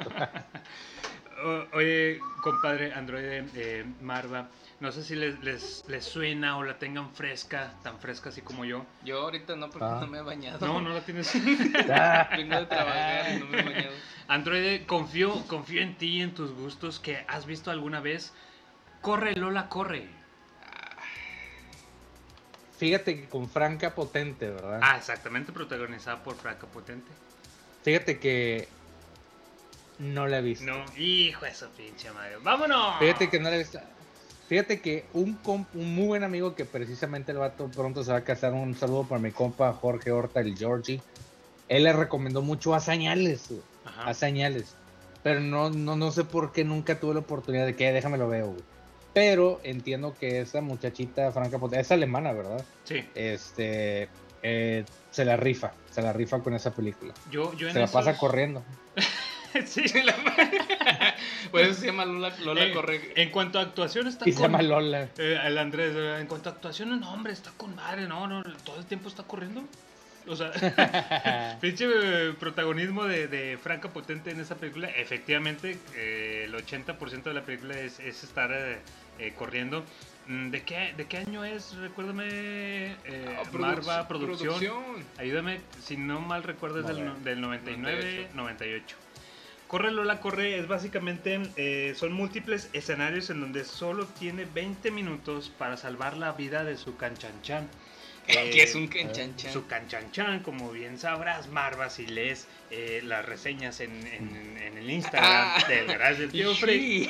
O- Oye, compadre Android eh, Marva, no sé si les, les, les suena o la tengan fresca, tan fresca así como yo. Yo ahorita no, porque Ah. no me he bañado. No, no la tienes. Vengo de trabajar y no me he bañado. Android, confío, confío en ti y en tus gustos que has visto alguna vez. Corre, Lola, corre. fíjate que con Franca Potente, ¿verdad? Ah, exactamente, protagonizada por Franca Potente. Fíjate que no la he visto. No, hijo de su pinche madre. ¡Vámonos! Fíjate que no la he visto. Fíjate que un, comp- un muy buen amigo que precisamente el vato pronto se va a casar, un saludo para mi compa Jorge Horta, el Georgie. Él le recomendó mucho a Señales, a Señales. Pero no, no, no sé por qué nunca tuve la oportunidad de que déjame lo veo, güey. Pero entiendo que esa muchachita Franca es alemana, ¿verdad? Sí, Este, eh, se la rifa, se la rifa con esa película. yo, yo en Se la pasa corriendo. sí, Por eso se llama Lola, Lola Eh, Corre. En cuanto a actuación está Y se con... llama Lola. Eh, el Andrés, eh, en cuanto a actuación, no, hombre, está con madre, no, no, todo el tiempo está corriendo. O sea, pinche eh, protagonismo de, de Franca Potente en esa película. Efectivamente, eh, el 80% de la película es, es estar eh, eh, corriendo. Mm, ¿De qué, ¿De qué año es? Recuérdame, eh, Ah, produ- Marva, producción. Ayúdame, si no mal recuerdo es del, del 99, 98. Corre Lola Corre es básicamente, eh, son múltiples escenarios en donde solo tiene 20 minutos para salvar la vida de su canchanchan. Eh, que es un canchanchan. Su canchanchan, como bien sabrás, Marva, si lees eh, las reseñas en, en- en el Instagram Ah. del Garage del Tío Sí.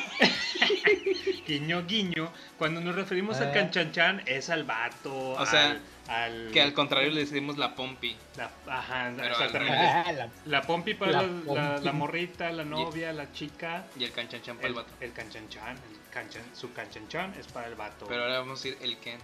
guiño guiño, cuando nos referimos al Ah. canchanchan es al vato, O sea, al, Que al contrario le decimos la pompi. la- ajá, Pero exactamente. Ah, la- La pompi para La la, la- pompi. la morrita, la novia, la chica. Y el canchanchan para El, el vato. el canchanchan, el canchan, su canchanchan es para el vato. Pero ahora vamos a ir el Ken.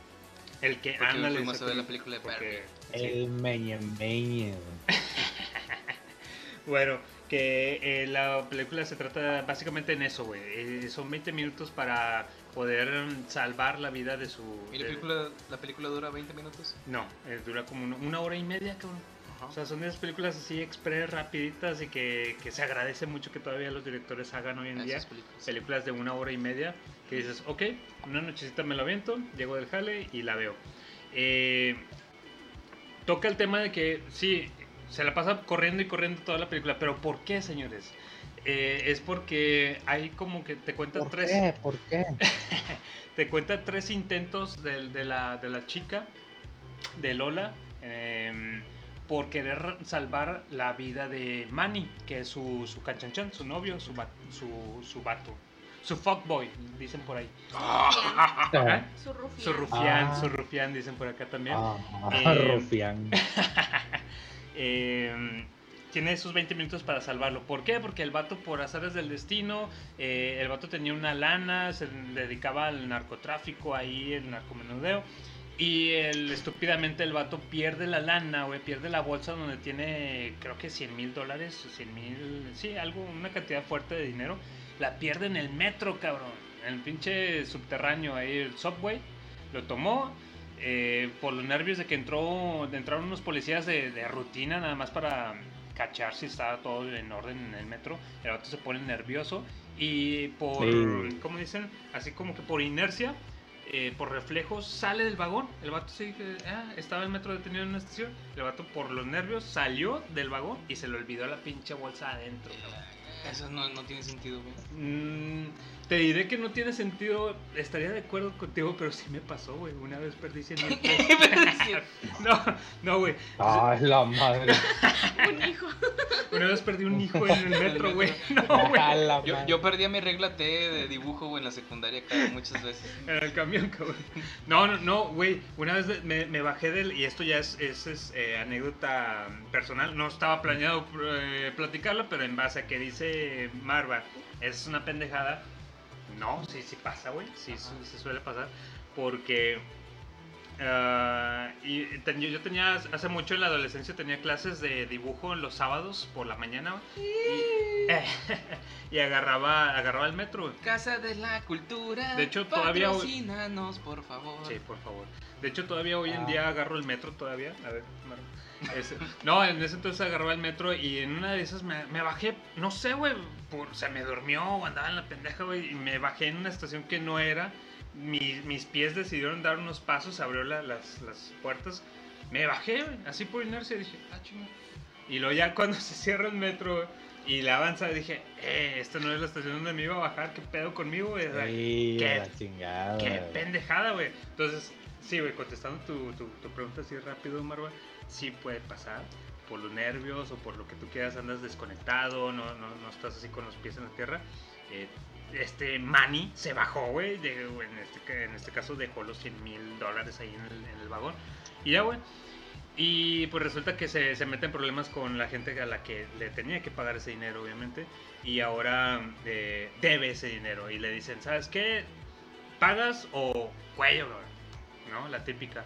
el que porque ándale. fuimos a ver la película de porque- El meñe meñe. sí. Bueno, que eh, la película se trata básicamente en eso, güey. Eh, son 20 minutos para poder mm, salvar la vida de su. ¿Y la de- película, la película dura 20 minutos? No, eh, dura como una, una hora y media, cabrón. O sea, son de esas películas así express, rapiditas y que, que se agradece mucho que todavía los directores hagan hoy en día. Películas de una hora y media que dices, ok, una nochecita me la aviento, llego del jale y la veo. Eh, toca el tema de que sí, se la pasa corriendo y corriendo toda la película, pero ¿por qué, señores? Eh, es porque hay como que te cuenta ¿Por tres qué? ¿Por qué? te cuenta tres intentos del- de, la, de la chica, de Lola, em, por querer salvar la vida de Manny, que es su, su canchanchan, su novio, su, va- su, su vato. Su fuckboy, dicen por ahí. Ah, Su rufián. Su rufián, Ah. su rufián, dicen por acá también. ah, Eh, rufián. Eh, tiene esos 20 minutos para salvarlo. ¿Por qué? Porque el vato, por azares del destino, eh, el vato tenía una lana, se dedicaba al narcotráfico ahí, el narcomenudeo. Y el, estúpidamente el vato pierde la lana, güey, pierde la bolsa donde tiene, creo que 100 mil dólares, o 100 mil, sí, algo, una cantidad fuerte de dinero. La pierde en el metro, cabrón, en el pinche subterráneo ahí, el subway. Lo tomó, eh, por los nervios de que entró, de entraron unos policías de, de rutina nada más para cachar si estaba todo en orden en el metro. El vato se pone nervioso y por, Sí. ¿cómo dicen? Así como que por inercia, eh, por reflejos, sale del vagón. El vato sí que ah, estaba el metro detenido en una estación. El vato por los nervios salió del vagón y se le olvidó la pinche bolsa adentro. Eso no, no tiene sentido, güey. Mm, te diré que no tiene sentido, estaría de acuerdo contigo, pero sí me pasó, güey. Una vez perdí 100 mil pesos. no, no, güey. Ay, la madre. Un hijo. Una vez perdí un hijo en el metro, güey. No, güey. A la Yo, yo perdí mi regla T de dibujo, güey, en la secundaria, cara, muchas veces. En el camión, cabrón. No, no, no, güey. Una vez me, me bajé del. Y esto ya es, es, es, eh, anécdota personal. No estaba planeado eh, platicarla, pero en base a que dice Marva, es una pendejada. No, sí, sí pasa, güey. Sí, sí suele pasar. Porque. ah, y ten- yo, yo tenía, hace mucho en la adolescencia, tenía clases de dibujo en los sábados por la mañana. Y, y agarraba, agarraba el metro. Casa de la Cultura. De hecho, todavía hoy- por favor. Sí, por favor. De hecho, todavía hoy en Ah. día agarro el metro todavía. A ver, ese- No, en ese entonces agarraba el metro y en una de esas me, me bajé, no sé, güey, se me durmió o andaba en la pendeja, güey, y me bajé en una estación que no era. Mi- mis pies decidieron dar unos pasos, abrió la- las, las puertas. Me bajé, güey, así por inercia, dije, ah, chinga. Y luego ya cuando se cierra el metro, güey, Y le avanza dije, eh, esta no es la estación donde me iba a bajar, ¿qué pedo conmigo, güey? Ey, ¿qué- la chingada. Qué pendejada, güey. Entonces, sí, güey, contestando tu, tu, tu pregunta así rápido, Marva, sí puede pasar. Por los nervios o por lo que tú quieras, andas desconectado, no, no, no estás así con los pies en la tierra. Eh, este Manny se bajó, güey. En este, en este caso dejó los 100 mil dólares ahí en el, en el vagón. Y ya, güey. Y pues resulta que se, se mete en problemas con la gente a la que le tenía que pagar ese dinero, obviamente. Y ahora eh, debe ese dinero. Y le dicen, ¿sabes qué? ¿Pagas o cuello, bro? ¿No? La típica.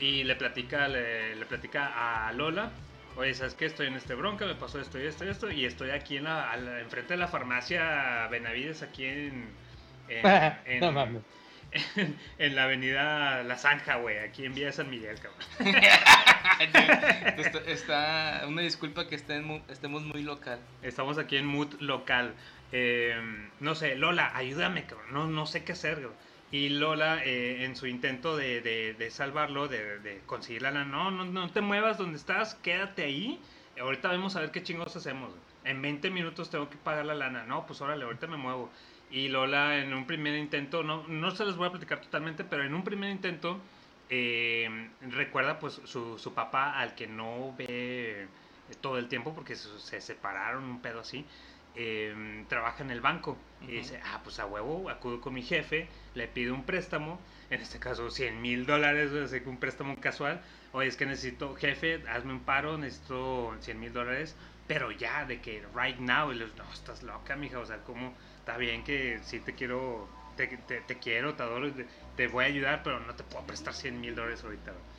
Y le platica, le, le platica a Lola. Oye, ¿sabes qué? Estoy en este bronca, me pasó esto y esto y esto. Y estoy aquí en la, la- enfrente de la farmacia Benavides, aquí en... en- en- no mames. en la avenida La Zanja, güey, aquí en Villa de San Miguel, cabrón. está, está- una disculpa que estén estemos muy local. Estamos aquí en mood local. Eh, no sé, Lola, ayúdame, cabrón. No, no sé qué hacer, cabrón. Y Lola, eh, en su intento de, de- de salvarlo, de, de conseguir la lana, no, no, no te muevas donde estás, quédate ahí. Ahorita vamos a ver qué chingos hacemos. En 20 minutos tengo que pagar la lana. No, pues órale, ahorita me muevo. Y Lola, en un primer intento, no, no se les voy a platicar totalmente, pero en un primer intento, eh, recuerda pues su, su papá al que no ve todo el tiempo porque se separaron, un pedo así. Eh, trabaja en el banco y Ujú. dice, ah, pues a huevo, acudo con mi jefe, le pido un préstamo, en este caso 100 mil dólares, un préstamo casual, oye, es que necesito, jefe, hazme un paro, necesito 100 mil dólares, pero ya, de que right now, y les, no, estás loca, mija, o sea, como, está bien que sí te quiero, te, te, te quiero, te adoro, te, te voy a ayudar, pero no te puedo prestar 100 mil dólares ahorita. güey".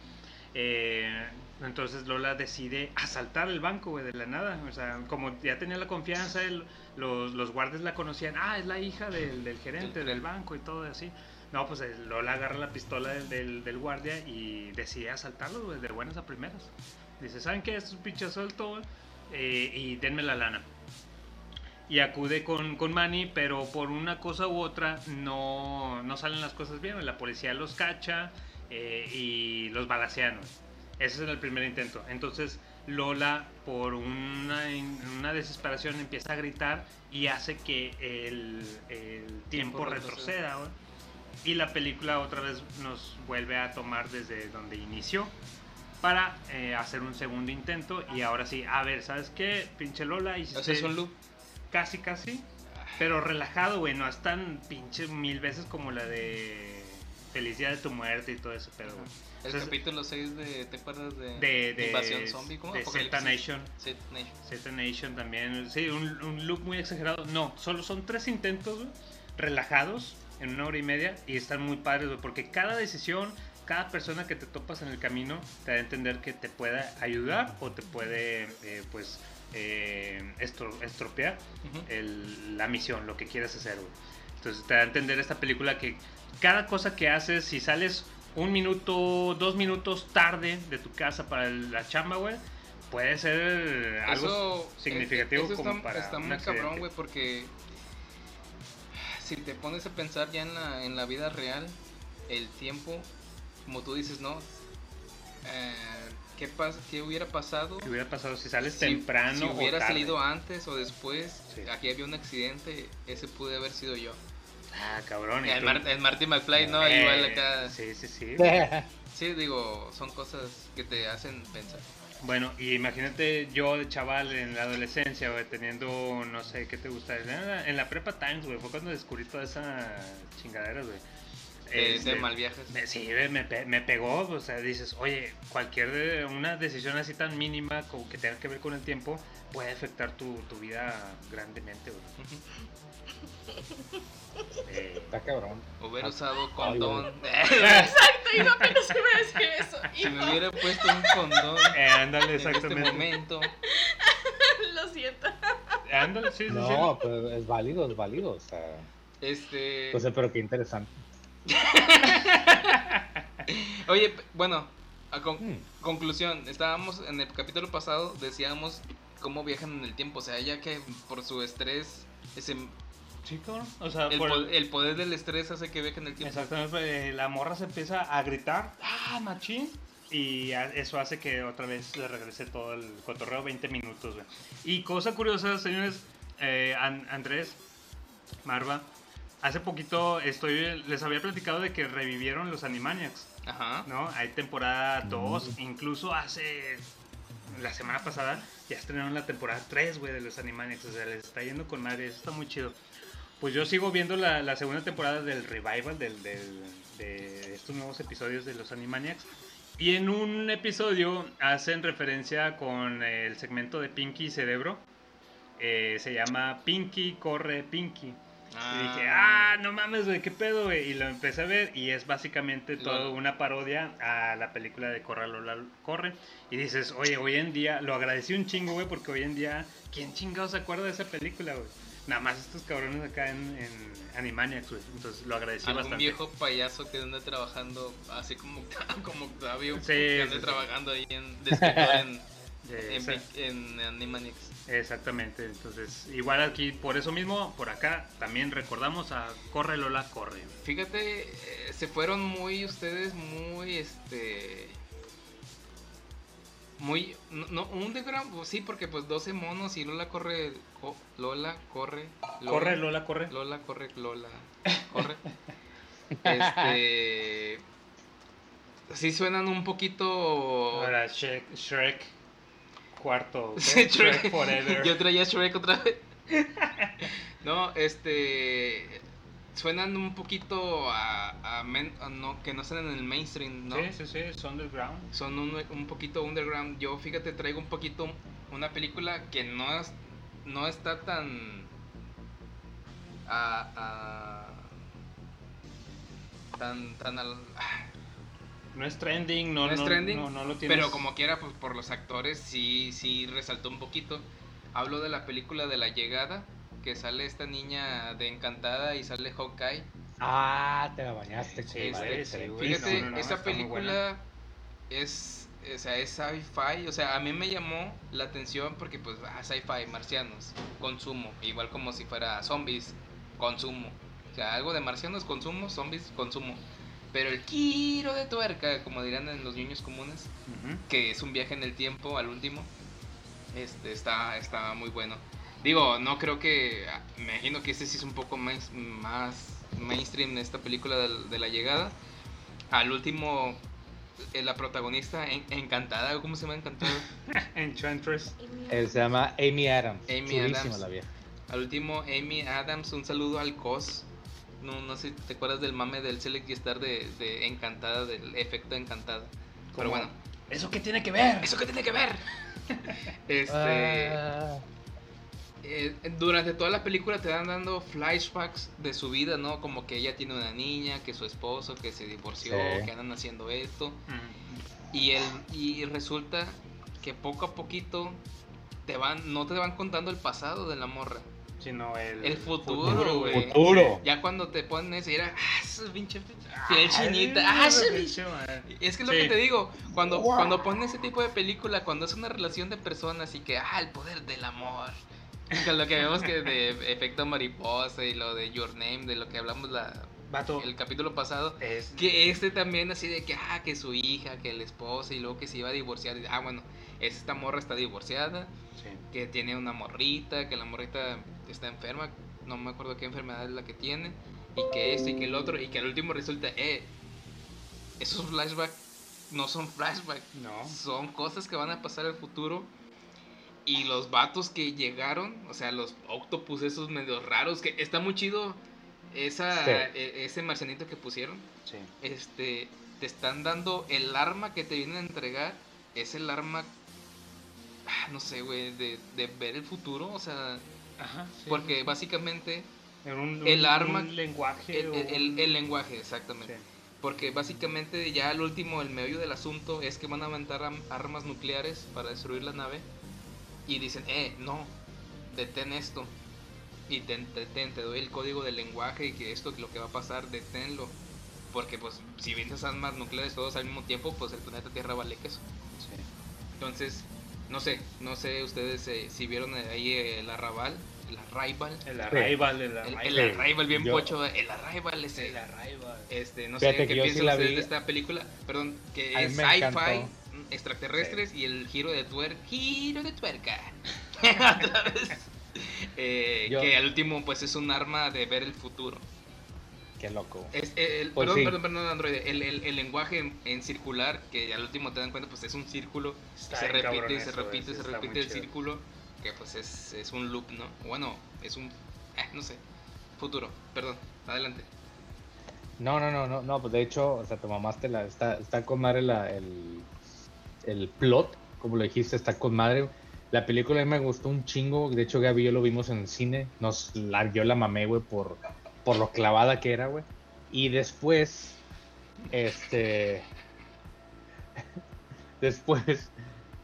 Eh, entonces Lola decide asaltar el banco, güey, de la nada. O sea, como ya tenía la confianza, el- los, los guardias la conocían. Ah, es la hija del, del gerente del banco y todo así. No, pues eh, Lola agarra la pistola del, del, del guardia y decide asaltarlo, güey, de buenas a primeras. Dice, ¿saben qué? Es un pinche asalto, eh, y denme la lana. Y acude con, con Manny, pero por una cosa u otra no, no salen las cosas bien. La policía los cacha eh, y los balacean. güey. Ese es el primer intento. Entonces Lola, por una, una desesperación, empieza a gritar y hace que el, el tiempo Tiempo retroceda. Y la película otra vez nos vuelve a tomar desde donde inició para eh, hacer un segundo intento. Y ahora sí, a ver, ¿sabes qué? Pinche Lola. O sea, hiciste- es un loop. Casi, casi. Pero relajado, güey. No es tan pinche mil veces como la de Feliz Día de tu Muerte y todo ese pedo, güey. El Entonces- capítulo 6 de. ¿Te acuerdas de. De, de, Invasión Zombie? ¿Cómo? de. Zeta Nation. Zeta Nation. Zeta Nation también. Sí, un, un look muy exagerado. No, solo son tres intentos, güey, relajados, en una hora y media. Y están muy padres, güey, porque cada decisión, cada persona que te topas en el camino, te da a entender que te puede ayudar o te puede, eh, pues, eh, estro- estropear el- la misión, lo que quieres hacer, güey. Entonces te da a entender esta película que cada cosa que haces, si sales un minuto, dos minutos tarde de tu casa para la chamba, güey, puede ser algo Eso, significativo eso como está, para está muy cabrón, güey, porque si te pones a pensar ya en la, en la vida real, el tiempo, como tú dices, ¿no? Eh, ¿qué, pasa, ¿Qué hubiera pasado? ¿Qué hubiera pasado si sales si- temprano Si o hubiera tarde? salido antes o después, Sí. aquí había un accidente, ese pude haber sido yo. Ah, cabrón. ¿y El? Mar- el Marty McFly, ¿no? Eh, Igual acá. Sí, sí, sí. Sí, digo, son cosas que te hacen pensar. Bueno, y imagínate yo de chaval en la adolescencia, güey, teniendo, no sé, ¿qué te gusta? En la, en la prepa Times, güey, fue cuando descubrí toda esa chingadera, güey. De, Este, de mal viajes. Me- sí, me, me pegó, o sea, dices, oye, cualquier de- una decisión así tan mínima como que tenga que ver con el tiempo puede afectar tu, tu vida grandemente. Ujú. Eh, Está cabrón. Hubiera usado Ay, condón. Exacto, iba apenas iba a decir eso. si me hubiera puesto un condón eh, ándale, en este exactamente. momento. Lo siento. ándale, sí, sí, No, pero es válido, es válido. O sea, Este. entonces, pero qué interesante. Oye, bueno, a con- Hmm. conclusión, estábamos en el capítulo pasado, decíamos cómo viajan en el tiempo, o sea, ya que por su estrés, ese, sí. Cabrón. O sea, el, por po- el poder del estrés hace que viajen en el tiempo. Exactamente, eh, la morra se empieza a gritar, ah, machín, Y eso hace que otra vez le regrese todo el cotorreo 20 minutos, güey. Y cosa curiosa, señores, eh, An- Andrés, Marva, hace poquito estoy, les había platicado de que revivieron los Animaniacs, Ajá. ¿no? Hay temporada 2, incluso hace la semana pasada ya estrenaron la temporada 3, güey, de los Animaniacs, o sea, les está yendo con madre, eso está muy chido. Pues yo sigo viendo la, la segunda temporada del revival del, del- de estos nuevos episodios de los Animaniacs. Y en un episodio hacen referencia con el segmento de Pinky y Cerebro. Eh, se llama Pinky corre Pinky. Y dije, ah, no mames, güey, qué pedo, güey. Y lo empecé a ver y es básicamente todo Lo- una parodia a la película de Corre Lola Corre. Y dices, oye, hoy en día, lo agradecí un chingo, güey, porque hoy en día, ¿quién chingado se acuerda de esa película, güey? Nada más estos cabrones acá en, en Animaniacs, güey. Entonces lo agradecí Algún bastante. viejo payaso que ande trabajando, así como, como Octavio, Sí, que ande sí, sí. trabajando ahí en, de escritor en, en, en Animaniacs. Exactamente, entonces igual aquí por eso mismo, por acá también recordamos a Corre Lola Corre. Fíjate, eh, se fueron muy ustedes, muy este. Muy. No, no, underground, pues sí, porque pues 12 monos y Lola corre. co- Lola corre. Lola, Corre Lola Corre. Lola corre, Lola corre. este. Sí suenan un poquito. Ahora Shrek, Shrek cuarto, ¿ok? Sí, Shrek, Shrek. Forever. Yo traía Shrek otra vez. no, este. Suenan un poquito a, a men- a no, que no están en el mainstream, ¿no? Sí, sí, sí, es underground. Son un, un poquito underground. Yo, fíjate, traigo un poquito una película que no, es, no está tan. a- a- tan. tan al- No es trending, no, no es no- trending, no, no lo tienes. pero como quiera, pues por los actores sí, sí resaltó un poquito. Hablo de la película de La Llegada, que sale esta niña de Encantada y sale Hawkeye. Ah, te la bañaste. Sí, compadre, güey, sí. Fíjate, no, no, no, esa película es, o sea, es sci-fi, o sea, a mí me llamó la atención porque pues, ah, sci-fi, marcianos, consumo, igual como si fuera zombies, consumo. O sea, algo de marcianos, consumo, zombies, consumo. Pero el giro de tuerca, como dirán en los niños comunes, Ujú. que es un viaje en el tiempo al último, este está, está muy bueno. Digo, no creo que, me imagino que este sí es un poco más, más mainstream esta película de, de la llegada. Al último, eh, la protagonista en- encantada, ¿cómo se llama encantada? Enchantress. Eh, se llama Amy Adams. Amy Chulísima Adams. la vieja. Al último, Amy Adams, un saludo al COS. No, no sé si te acuerdas del mame del Select Star de, de encantada, del efecto encantada. Pero bueno, ¿Eso qué tiene que ver? ¿eso qué tiene que ver? este. Ah, eh, durante toda la película te van dando flashbacks de su vida, ¿no? Como que ella tiene una niña, que su esposo, que se divorció, Sí. que andan haciendo esto. Mm. Y, el, y resulta que poco a poquito te van, no te van contando el pasado de la morra. Sino el, El futuro, güey. Futuro. Ya cuando te pones y era, ah, esa pinche chinita, ah, esa pinche pinche madre. es que es lo que te digo, cuando, cuando pones ese tipo de película, cuando es una relación de personas y que, ah, el poder del amor, con lo que vemos que de efecto mariposa y lo de Your Name, de lo que hablamos la, el capítulo pasado, es... que este también así de que, ah, que su hija, que el esposo y luego que se iba a divorciar, y, ah, bueno, esta morra está divorciada, Sí. que tiene una morrita, que la morrita está enferma, no me acuerdo qué enfermedad es la que tiene, y que esto y que el otro, y que al último resulta, eh, esos flashbacks no son flashbacks, No. son cosas que van a pasar al futuro. Y los vatos que llegaron, o sea, los octopus esos medios raros, que está muy chido esa, Sí. e- ese marcianito que pusieron. Sí. Este, te están dando el arma que te vienen a entregar, es el arma, ah, no sé, güey, de, de ver el futuro, o sea, Ajá. sí. porque básicamente En un, el un- arma- un lenguaje. el, o el- el- un- el lenguaje, exactamente. Sí. Porque básicamente ya al último, el meollo del asunto es que van a aventar armas nucleares para destruir la nave. Y dicen, eh, no, detén esto. Y te, te, te- te doy el código del lenguaje y que esto, que lo que va a pasar, deténlo. Porque pues si vienes armas nucleares todos al mismo tiempo, pues el planeta Tierra vale queso. Sí. Entonces, no sé, no sé ustedes eh, si vieron ahí el arrabal. el Arrival. El Arrival, el El, Arrival. el Arrival bien Yo- pocho, el Arrival ese. El Arrival. Este, no Fíjate sé qué sí piensan la ustedes vi. de esta película, perdón, que A es sci-fi, mm, extraterrestres y el giro de tuerca, giro de tuerca. Otra vez. Eh, Yo- Que al último pues es un arma de ver el futuro. Qué loco. Es, el, Pues perdón, sí. perdón, perdón, Android. El, el- el lenguaje en, en circular, que al último te dan cuenta, pues es un círculo. Está se repite, se repite, se repite el chido. círculo. Que pues es, es un loop, ¿no? Bueno, es un. eh, no sé. Futuro, perdón. Adelante. No, no, no, no, no, pues de hecho, o sea, tu mamaste la, está, está con madre la, el, el plot, como lo dijiste, está con madre. La película a mí me gustó un chingo, de hecho Gaby y yo lo vimos en el cine, nos la, yo la mamé, güey, por, por lo clavada que era, güey. Y después, este, después,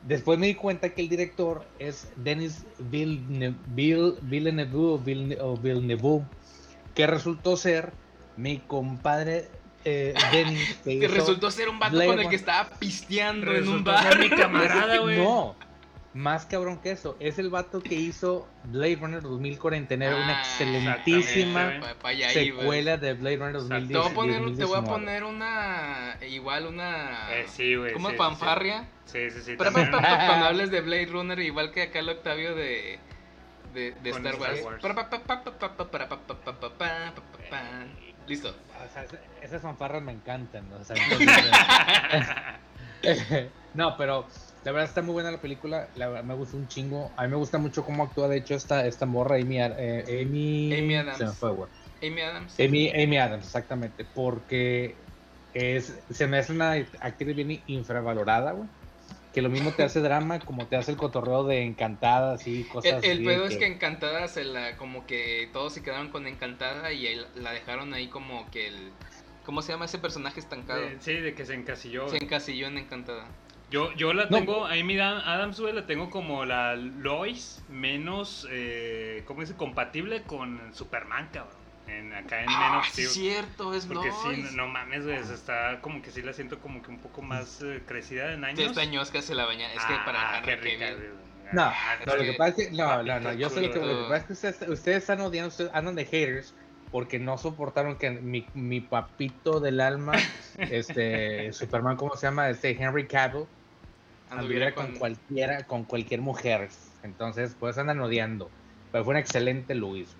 después me di cuenta que el director es Denis Villeneuve, Vill- Villeneuve, que resultó ser mi compadre eh, Denis. Que Que resultó ser un vato Blade con el que estaba pisteando en un bar. ser mi camarada, güey. No, más cabrón que eso, es el vato que hizo Blade Runner 2049, ah, una excelentísima secuela de Blade Runner 2019. Te voy a poner, una, igual una, sí, güey, como panfarria. Sí, sí, sí. Pero, cuando hables de Blade Runner, igual que acá el Octavio de, de, Star, Wars. Listo. Esas fanfarras me encantan. O sea, entonces, no, pero la verdad está muy buena la película. La verdad me gusta un chingo. A mí me gusta mucho cómo actúa, de hecho, esta, esta morra, Amy, eh, Amy, Amy Adams. se me fue, güey. Amy Adams. Amy, Amy Adams, exactamente, porque es, se me hace una actriz bien infravalorada, güey. Que lo mismo te hace drama como te hace el cotorreo de Encantada, así, cosas El, el así, pedo es que Encantada se la, como que todos se quedaron con Encantada y la dejaron ahí como que el, ¿cómo se llama ese personaje estancado? De- sí, de que se encasilló. Se encasilló en Encantada. Yo, yo la No. tengo, a Amy Dan- Adams, güey, la tengo como la Lois menos, eh, ¿cómo dice? Compatible con Superman, cabrón. En, acá en Men Ah, of sí, Steel. cierto, es Porque sí, Lois. no, no mames, güey, está como que sí la siento como que un poco más eh, crecida en años. Sí, esta ñosca se la baña. Es que para Ah, qué Henry rica. No, Ah, no, lo que- pasa es que, no, no, no, yo sé lo que, lo que pasa es que ustedes, ustedes están odiando, ustedes andan de haters porque no soportaron que mi, mi papito del alma, este, Superman, ¿cómo se llama? Este, Henry Cavill, anduviera con cualquiera, con cualquier mujer. Entonces, pues andan odiando. Pero fue un excelente Luis.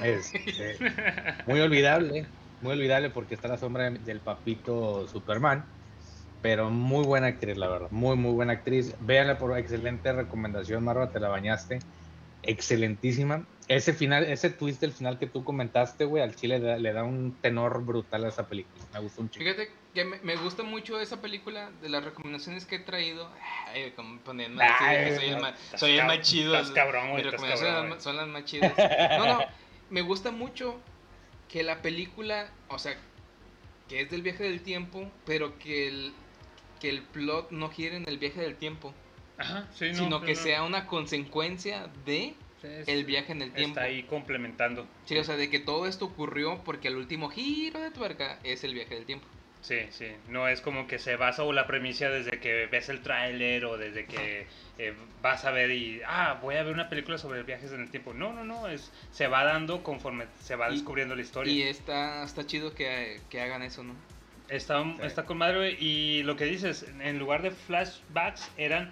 Este, muy olvidable, muy olvidable porque está la sombra de- del papito Superman. Pero muy buena actriz, la verdad. Muy, muy buena actriz. Véanla por excelente recomendación, Marva, te la bañaste. Excelentísima. Ese final, ese twist del final que tú comentaste, güey, al chile le da, le da un tenor brutal a esa película. Me gustó un chico. Fíjate que me, me gusta mucho esa película de las recomendaciones que he traído. Ay, como poniendo Ay, que soy el, no, más, soy el más chido. estás cabrón, güey, Mis recomendaciones cabrón, son las más chidas. No, no, me gusta mucho que la película, o sea, que es del viaje del tiempo, pero que el, que el plot no gire en el viaje del tiempo, Ajá, sí, no, sino no, que no. sea una consecuencia de El viaje en el tiempo. Está ahí complementando. Sí, o sea, de que todo esto ocurrió porque el último giro de tuerca es el viaje del tiempo. Sí, sí. No es como que se basa o la premisa desde que ves el tráiler o desde que eh, vas a ver y, ah, voy a ver una película sobre viajes en el tiempo. No, no, no. Es, se va dando conforme se va Y- descubriendo la historia. Y está, está chido que, que hagan eso, ¿no? Está, está con madre, Y lo que dices, en lugar de flashbacks, eran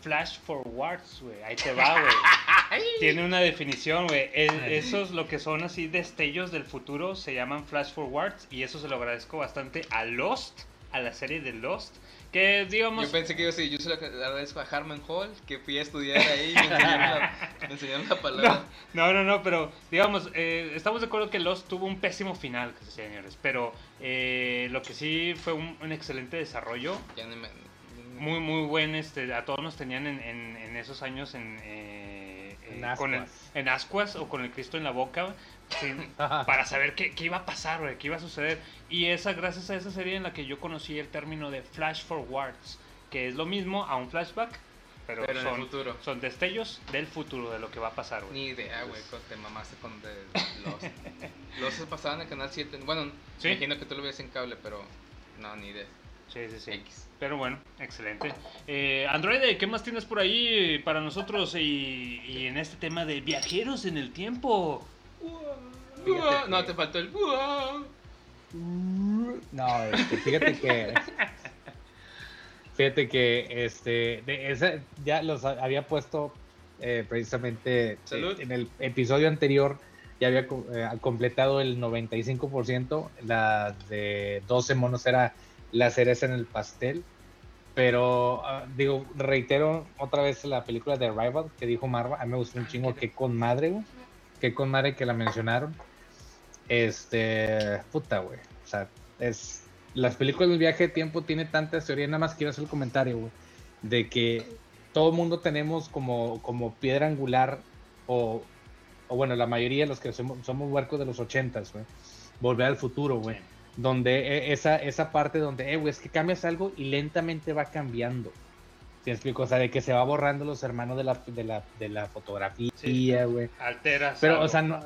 flash forwards, güey. Ahí te va, güey. Tiene una definición, güey. Esos, lo que son así destellos del futuro, se llaman flash forwards. Y eso se lo agradezco bastante a Lost, a la serie de Lost. Que, digamos, Yo pensé que iba a decir, yo se lo agradezco a Harman Hall, que fui a estudiar ahí y me enseñaron la, me enseñaron la palabra. No, no, no, pero digamos, eh, estamos de acuerdo que Lost tuvo un pésimo final, señores. Pero eh, lo que sí fue un, un excelente desarrollo. Ya no me- Muy, muy buen, este, a todos nos tenían en, en- en esos años en, eh, En eh, con el- ascuas. en ascuas o con el Cristo en la boca, sin- para saber qué, qué iba a pasar, güey, qué iba a suceder. Y esa, gracias a esa serie en la que yo conocí el término de flash forwards, que es lo mismo a un flashback, pero, Pero en el son, futuro. son destellos del futuro, de lo que va a pasar, güey. Ni idea, güey, te mamaste con de los Los pasaban en el canal 7. Bueno, ¿Sí? imagino que tú lo ves en cable, pero no, ni idea. Sí, sí, sí. Pero bueno, excelente. Eh, Androide, ¿qué más tienes por ahí para nosotros y, y en este tema de viajeros en el tiempo? No, te faltó el. No, este, fíjate que. Fíjate que este, de esa, ya los ha- había puesto eh, precisamente eh, en el episodio anterior, ya había eh, completado el 95%, la de 12 monos era la cereza en el pastel, pero ah, digo, reitero otra vez la película de Arrival que dijo Marva, a mí me gustó un chingo, que con madre, güey, que con madre que la mencionaron. Este, puta, güey. O sea, es. Las películas del viaje de tiempo tiene tantas teorías. Nada más quiero hacer el comentario, güey. De que todo el mundo tenemos como, como piedra angular, o, o bueno, la mayoría de los que somos, somos huercos de los ochentas, güey. Volver al futuro, güey. Sí. Donde eh, esa, esa parte donde, eh, güey, es que cambias algo y lentamente va cambiando. ¿Sí explico? O sea, de que se va borrando los hermanos de la, de la, de la fotografía, Sí. güey. Alteras. Pero, algo. o sea, no,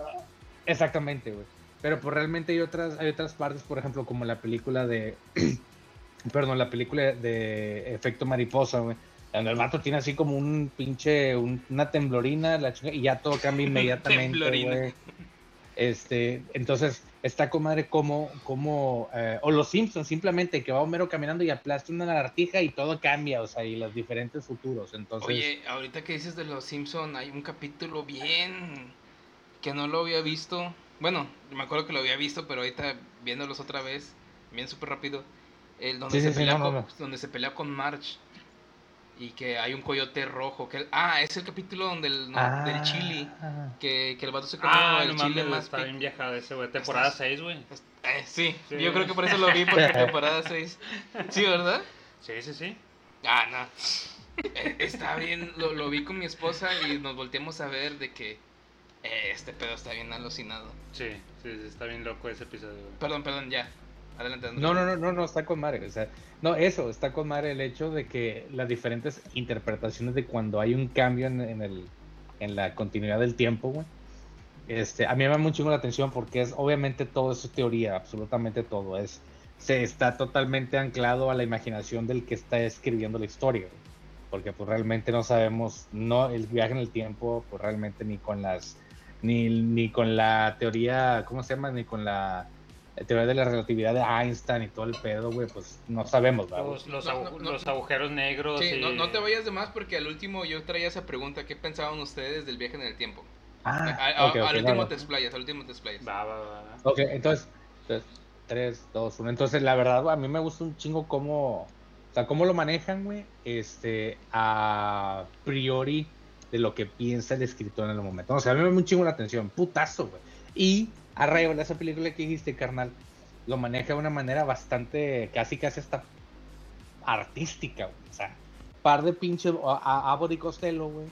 exactamente, güey. Pero pues realmente hay otras, hay otras partes, por ejemplo, como la película de, perdón, la película de Efecto Mariposa, güey. Donde el vato tiene así como un pinche, un- una temblorina, la y ya todo cambia inmediatamente, güey. Este, entonces, está comadre como, como, eh, o los Simpsons, simplemente, que va Homero caminando y aplasta una lagartija y todo cambia, o sea, y los diferentes futuros, entonces... Oye, ahorita que dices de los Simpson, hay un capítulo bien que no lo había visto. Bueno, me acuerdo que lo había visto, pero ahorita viéndolos otra vez, bien súper rápido, el donde Sí, se sí, pelea no, no, con, no. donde se pelea con March y que hay un coyote rojo, que ah, es el capítulo donde el no, Ah, del chili, que, que el vato se comió Ah, el no chile mames, más está bien viajado ese, güey. Temporada Estás- 6, güey. Eh, sí, Sí. yo creo que por eso lo vi, porque temporada 6. Sí, ¿verdad? Sí, sí, sí. Ah, no. Eh, Está bien, lo, lo vi con mi esposa y nos volteamos a ver de que eh, este pedo está bien alucinado. Sí, sí, sí, está bien loco ese episodio, güey. Perdón, perdón, ya. Adelante. No, no, no, no, no, está con madre. No, eso, está con madre el hecho de que las diferentes interpretaciones de cuando hay un cambio en, en el, en la continuidad del tiempo, güey. Este, a mí me llama mucho la atención porque es, obviamente todo es teoría, absolutamente todo. Es, se está totalmente anclado a la imaginación del que está escribiendo la historia. Porque pues realmente no sabemos, no, el viaje en el tiempo, pues realmente ni con las, ni, ni con la teoría, ¿cómo se llama? Ni con la la teoría de la relatividad de Einstein y todo el pedo, güey, pues no sabemos, ¿verdad? Los, los, No, agu- no, no. los agujeros negros. Sí, y... no, no te vayas de más porque al último yo traía esa pregunta. ¿Qué pensaban ustedes del viaje en el tiempo? Ah, A- a- al último te explayas, al último te explayas. Va, va, va. Ok, entonces, entonces, 3, 2, 1. Entonces, la verdad, a mí me gusta un chingo cómo, o sea, cómo lo manejan, güey, este, a priori de lo que piensa el escritor en el momento. O sea, a mí me llama un chingo la atención, putazo, güey. Y Arrival, esa película que dijiste, carnal, lo maneja de una manera bastante, casi, casi hasta artística, güey. O sea, par de pinches, a- a- y Costello, güey,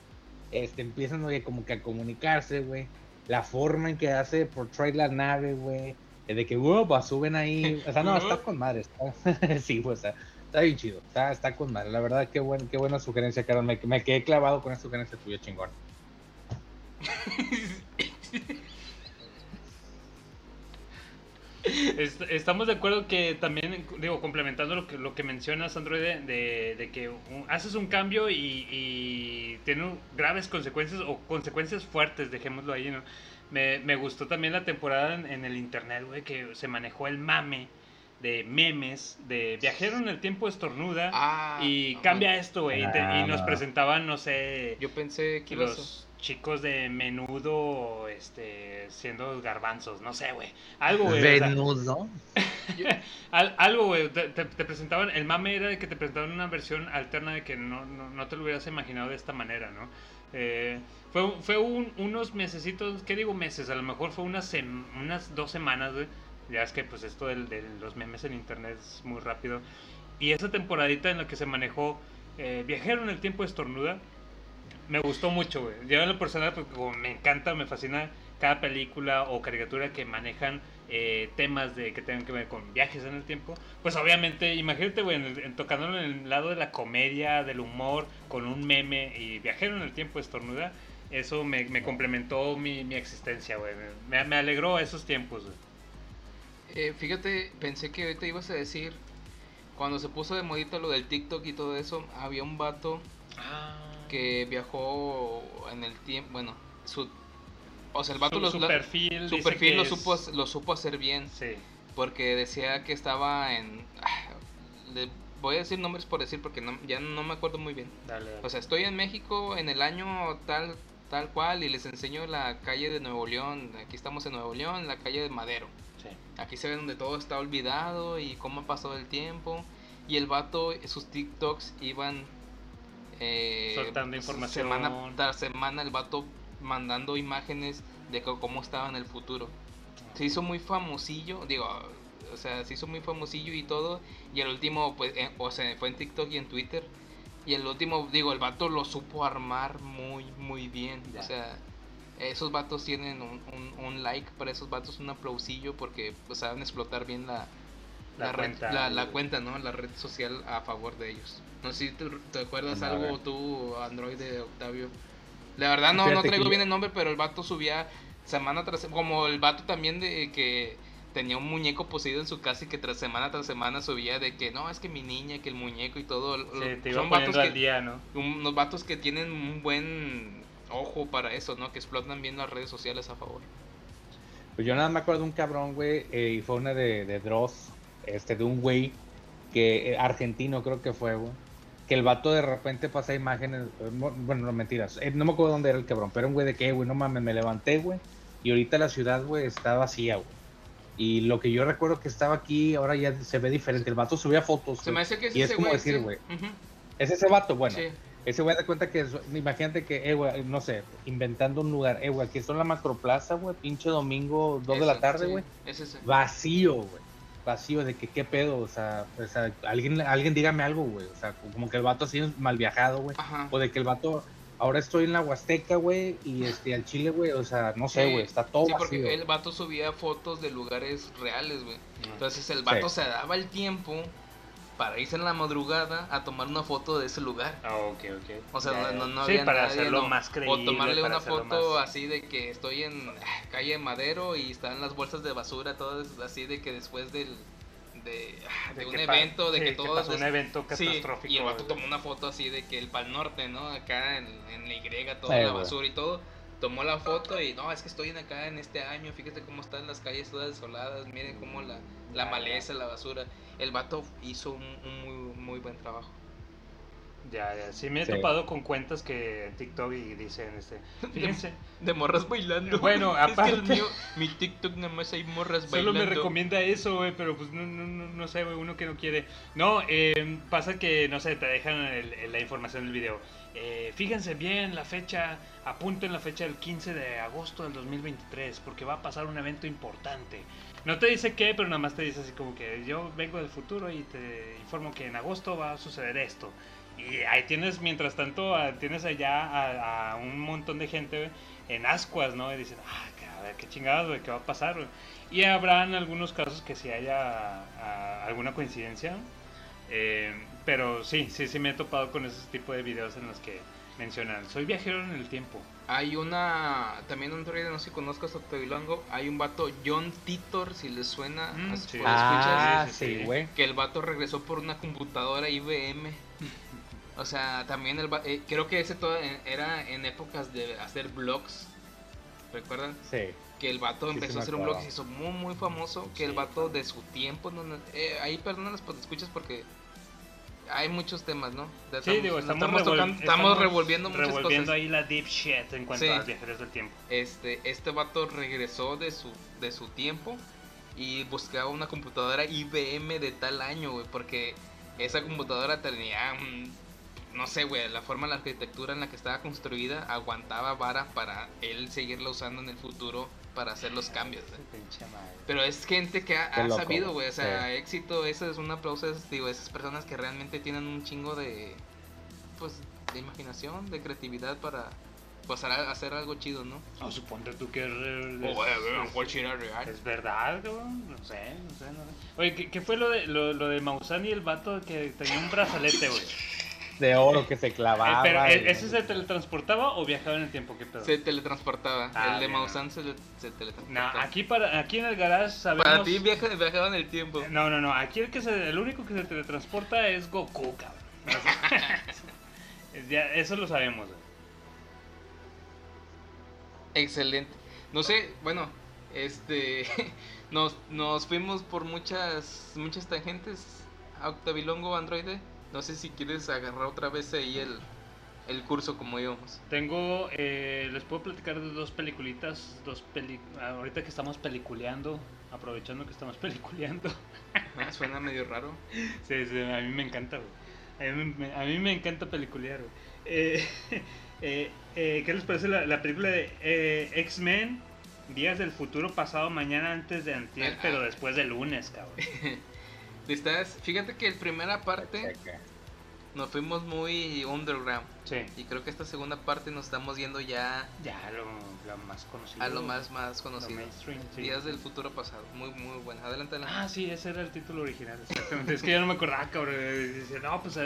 este, empiezan, oye, como que a comunicarse, güey. La forma en que hace portray la nave, güey. eh, De que, wow, pues, suben ahí. O sea, no, está con madre. Está... sí, pues, está, está bien chido. Está, está con madre. La verdad, qué, buen, qué buena sugerencia, Carol. Me, me quedé clavado con esa sugerencia tuya, chingón. Estamos de acuerdo que también, digo, complementando lo que, lo que mencionas, Android, de, de que un- haces un cambio y, y tiene un- graves consecuencias o consecuencias fuertes, dejémoslo ahí, ¿no? Me, me gustó también la temporada en, en el internet, güey, que se manejó el mame de memes, de viajero en el tiempo estornuda Ah, y no, cambia esto, güey, y, te- y nos Ah. presentaban, no sé, Yo pensé que los chicos de menudo, este, siendo garbanzos, no sé, güey, algo, güey. o sea, Venudo. al- algo, güey, te, te- presentaban, el mame era de que te presentaban una versión alterna de que no, no, no te lo hubieras imaginado de esta manera, ¿no? Eh, fue fue un- unos mesecitos, ¿qué digo meses? A lo mejor fue unas, sem- unas dos semanas, güey. Ya es que pues esto del- de, los memes en internet es muy rápido. Y esa temporadita en la que se manejó eh, Viajero en el tiempo estornuda, me gustó mucho, güey. Yo en lo personal, pues como me encanta, me fascina cada película o caricatura que manejan eh, temas de que tengan que ver con viajes en el tiempo. Pues obviamente, imagínate, güey, en el- en- tocándolo en el lado de la comedia, del humor, con un meme y viajero en el tiempo estornuda. Eso me, me complementó mi, mi existencia, güey. Me, me alegró esos tiempos, güey. Eh, fíjate, pensé que ahorita ibas a decir cuando se puso de modito lo del TikTok y todo eso, había un vato Ah. Que viajó en el tiempo, bueno, su o sea, el vato Su- los- su la- perfil su perfil lo es- supo lo supo hacer bien Sí. porque decía que estaba en ah, le voy a decir nombres por decir porque no, ya no me acuerdo muy bien. Dale, dale. O sea, estoy en México en el año tal tal cual y les enseño la calle de Nuevo León. Aquí estamos en Nuevo León, la calle de Madero. Sí. Aquí se ve donde todo está olvidado y cómo ha pasado el tiempo. Y el vato, sus TikToks iban... eh, Soltando información. Semana tras semana el vato mandando imágenes de cómo estaba en el futuro. Se hizo muy famosillo, digo, o sea, se hizo muy famosillo y todo. Y el último, pues, eh, o sea, fue en TikTok y en Twitter. Y el último, digo, el vato lo supo armar muy, muy bien. Ya. O sea, esos vatos tienen un, un- un like para esos vatos, un aplausillo, porque pues, saben explotar bien la, La la, red- cuenta. la, la cuenta, ¿no? La red social a favor de ellos. No sé si te, te acuerdas algo tú, Android de Octavio. La verdad no, no traigo que bien el nombre, pero el vato subía semana tras como el vato también de que tenía un muñeco poseído en su casa y que tras semana tras semana subía de que no, es que mi niña, que el muñeco y todo. Sí, lo- te iba son vatos al que, día, ¿no? un- unos vatos que tienen un buen ojo para eso, ¿no? Que explotan bien las redes sociales a favor. Pues yo nada me acuerdo de un cabrón, güey, eh, y fue una de, de Dross, este, de un güey que, eh, argentino creo que fue, güey, que el vato de repente pasa imágenes, eh, bueno, no mentiras, eh, no me acuerdo dónde era el cabrón, pero un güey de que, güey, no mames, me levanté, güey, y ahorita la ciudad, güey, está vacía, güey. Y lo que yo recuerdo que estaba aquí, ahora ya se ve diferente. El vato subía fotos. Se me hace que es y es como güey, decir, sí. güey, es ese vato, bueno. sí. Ese güey da cuenta que, es- imagínate que, eh, güey, no sé, inventando un lugar, eh, güey, aquí está en la macroplaza, güey, pinche domingo, dos de la tarde, sí, güey, es ese. vacío, güey, vacío, de que qué pedo, o sea, o sea, alguien, alguien dígame algo, güey, o sea, como que el vato así mal viajado, güey, o de que el vato, ahora estoy en la Huasteca, güey, y este, al Chile, güey, o sea, no sé, Sí, güey, está todo Sí, vacío. porque el vato subía fotos de lugares reales, güey. Entonces el vato Sí. se daba el tiempo para irse en la madrugada a tomar una foto de ese lugar. Ah, ok, ok. O sea, no, no sí, había para nadie, hacerlo no. más creíble. O tomarle para una foto más- así de que estoy en ah, calle Madero y están las bolsas de basura, todo es así de que después del de, ah, de de un evento, de sí, que todo un evento Sí, catastrófico. y el vato tomó una foto así de que el Pal Norte, ¿no? Acá en, en la Y, Sí, toda la basura y todo. Tomó la foto y no, es que estoy en acá en este año, fíjate cómo están las calles todas desoladas, miren cómo la, la maleza, la basura. El vato hizo un, un muy, muy buen trabajo. Ya, ya. Sí, me he Sí. topado con cuentas que en TikTok y dicen, este, fíjense, De morras bailando. Bueno, Es que el aparte- mío, mi TikTok nada más hay morras Solo bailando. me recomienda eso, güey, pero pues no, no, no, no sé, güey, uno que no quiere. No, eh, pasa que, no sé, te dejan el- el- la información del video. Eh, fíjense bien la fecha, apunten la fecha del 15 de agosto del 2023, porque va a pasar un evento importante. No te dice qué, pero nada más te dice así como que yo vengo del futuro y te informo que en agosto va a suceder esto. Y ahí tienes, mientras tanto, a- tienes allá a, a un montón de gente en ascuas, ¿no? Y dicen, ah, a ver, qué chingados, güey, qué va a pasar, güey. Y habrán algunos casos que sí haya ah, alguna coincidencia. eh, pero sí, sí, sí me he topado con ese tipo de videos en los que mencionan, soy viajero en el tiempo. Hay una, también un Android, no sé si conozcas a hay un vato, John Titor, si les suena, Mm, sí. Ah, sí, sí, sí, sí. güey. que el vato regresó por una computadora IBM. O sea, también el eh, creo que ese todo en- era en épocas de hacer blogs. ¿Recuerdan? Sí. Que el vato Sí, empezó a hacer un blog y se hizo muy muy famoso. Que el vato de su tiempo. No, no- eh, ahí perdónanos pues escuchas porque hay muchos temas, ¿no? Ya Sí, digo, estamos, estamos, revol- tocando- estamos revolviendo muchas revolviendo cosas. ahí la deep shit en cuanto Sí. a los viajeros del tiempo. Este, este vato regresó de su, de su tiempo y buscaba una computadora IBM de tal año, güey, porque esa computadora tenía, no sé, güey, la forma, la arquitectura en la que estaba construida aguantaba vara para él seguirla usando en el futuro para hacer los cambios. güey. Madre. Pero es gente que ha, ha loco, sabido, güey, o sea, sí. éxito, eso es un aplauso, es, digo, esas personas que realmente tienen un chingo de, pues, de imaginación, de creatividad para, pues, hacer- hacer algo chido, ¿no? No, suponte tú que es, O, güey, güey, a lo mejor sí era real. es verdad, cabrón. No sé, no sé, no sé. Oye, ¿qué, qué fue lo de, lo, lo de Maussan y el vato que tenía un brazalete, güey? De oro que se Eh, clavaba. pero, y- ¿e- ¿ese se teletransportaba o viajaba en el tiempo? ¿Qué pedo? Se teletransportaba. Ah, el de Mausan se, se No, teletransportaba. aquí, para, aquí en el garage sabemos... Para ti viaja, viajaba en el tiempo. No, no, no. Aquí el, que se, el único que se teletransporta es Goku, cabrón. Ya, eso lo sabemos. Excelente. No sé, bueno, este nos, nos fuimos por muchas muchas tangentes Octavilongo Androide. No sé si quieres agarrar otra vez ahí el, el curso como íbamos. Tengo, eh, les puedo platicar de dos peliculitas, dos peli ahorita que estamos peliculeando, aprovechando que estamos peliculeando. Ah, Suena medio raro. Sí, sí, a mí me encanta, güey. A mí, me- a mí me encanta peliculear, güey. Eh, eh, eh, ¿Qué les parece la, la película de eh, X-Men? Días del futuro pasado mañana antes de antier, Ah, pero ah. después del lunes, cabrón. Estás, fíjate que en primera parte nos fuimos muy underground. Sí, Y creo que esta segunda parte nos estamos yendo ya ya lo, lo más conocido. a lo más, más lo conocido. mainstream, sí. Días del futuro pasado. Muy, muy bueno. Adelante, adelante. Ah, sí, ese era el título original, exactamente. es que ya no me acordaba, cabrón. Dice, no, pues